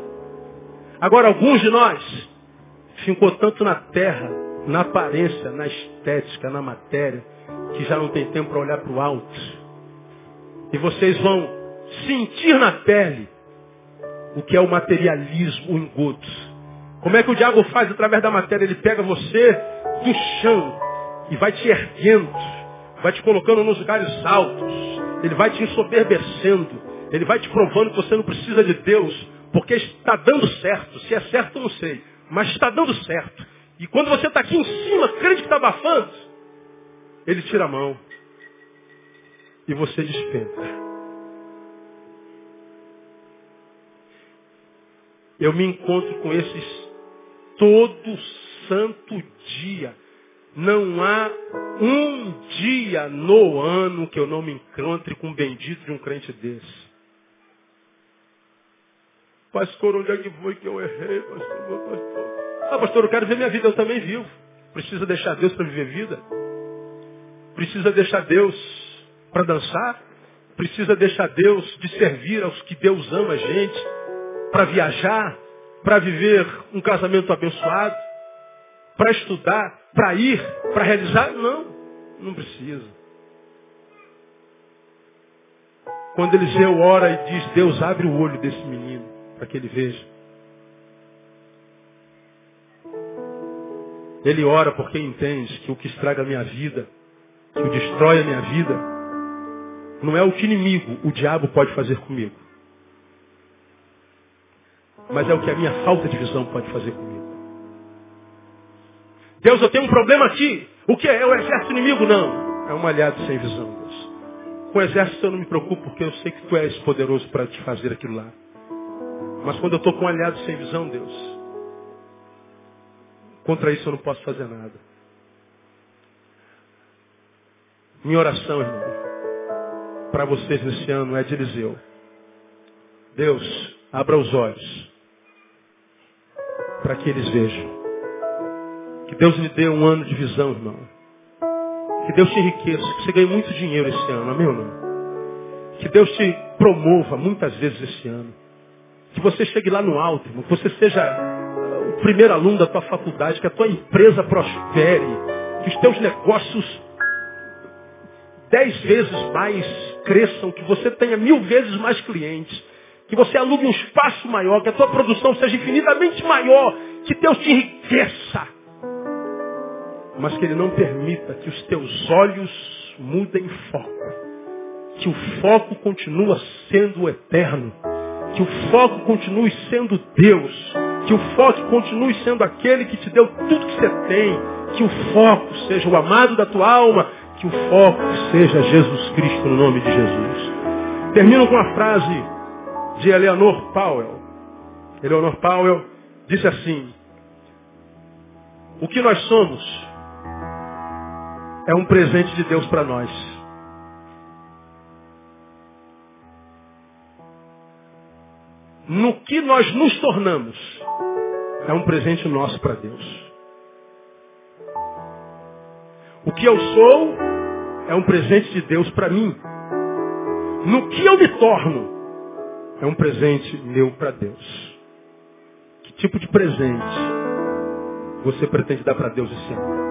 Agora, alguns de nós ficou tanto na terra na aparência, na estética, na matéria, que já não tem tempo para olhar para o alto. E vocês vão sentir na pele o que é o materialismo, o engodo. Como é que o diabo faz através da matéria? Ele pega você do chão e vai te erguendo, vai te colocando nos lugares altos, ele vai te ensoberbecendo, ele vai te provando que você não precisa de Deus, porque está dando certo. Se é certo, eu não sei, mas está dando certo. E quando você está aqui em cima, crente que está abafando, ele tira a mão. E você despenca. Eu me encontro com esses todo santo dia. Não há um dia no ano que eu não me encontre com um bendito de um crente desse. Pastor, onde é que foi que eu errei, pastor? pastor? Ah, pastor, eu quero ver minha vida, eu também vivo. Precisa deixar Deus para viver vida? Precisa deixar Deus para dançar? Precisa deixar Deus de servir aos que Deus ama a gente? Para viajar? Para viver um casamento abençoado? Para estudar? Para ir? Para realizar? Não, não precisa. Quando Eliseu ora e diz, Deus abre o olho desse menino para que ele veja. Ele ora porque entende que o que estraga a minha vida, que o destrói a minha vida, não é o que inimigo, o diabo pode fazer comigo. Mas é o que a minha falta de visão pode fazer comigo. Deus, eu tenho um problema aqui. O que é? É o exército inimigo? Não. É um aliado sem visão, Deus. Com o exército eu não me preocupo porque eu sei que tu és poderoso para te fazer aquilo lá. Mas quando eu estou com um aliado sem visão, Deus, contra isso eu não posso fazer nada. Minha oração, irmão, para vocês nesse ano é de Eliseu. Deus, abra os olhos para que eles vejam. Que Deus me dê um ano de visão, irmão. Que Deus te enriqueça, que você ganhe muito dinheiro esse ano, amém ou não? Que Deus te promova muitas vezes esse ano. Que você chegue lá no alto, irmão. Que você seja primeiro aluno da tua faculdade, que a tua empresa prospere, que os teus negócios dez vezes mais cresçam, que você tenha mil vezes mais clientes, que você alugue um espaço maior, que a tua produção seja infinitamente maior, que Deus te enriqueça. Mas que Ele não permita que os teus olhos mudem foco. Que o foco continua sendo o eterno. Que o foco continue sendo Deus. Que o foco continue sendo aquele que te deu tudo que você tem. Que o foco seja o amado da tua alma. Que o foco seja Jesus Cristo no nome de Jesus. Termino com a frase de Eleanor Powell. Eleanor Powell disse assim: O que nós somos é um presente de Deus para nós. No que nós nos tornamos, é um presente nosso para Deus. O que eu sou é um presente de Deus para mim. No que eu me torno, é um presente meu para Deus. Que tipo de presente você pretende dar para Deus esse ano?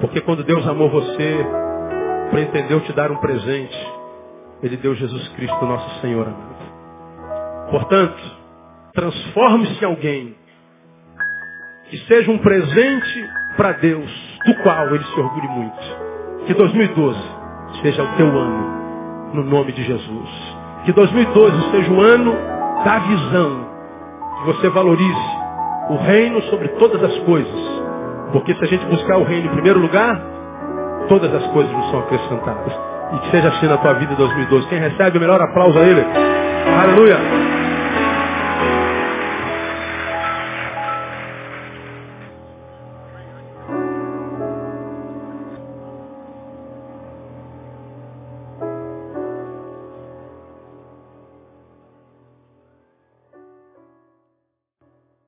Porque quando Deus amou você, pretendeu te dar um presente, Ele deu Jesus Cristo, nosso Senhor amado. Portanto, transforme-se em alguém que seja um presente para Deus, do qual Ele se orgulhe muito. Que 2012 seja o teu ano, no nome de Jesus. Que 2012 seja o ano da visão. Que você valorize o reino sobre todas as coisas porque se a gente buscar o reino em primeiro lugar, todas as coisas nos são acrescentadas. E que seja assim na tua vida em 2012. Quem recebe o melhor aplauso a ele. Aleluia.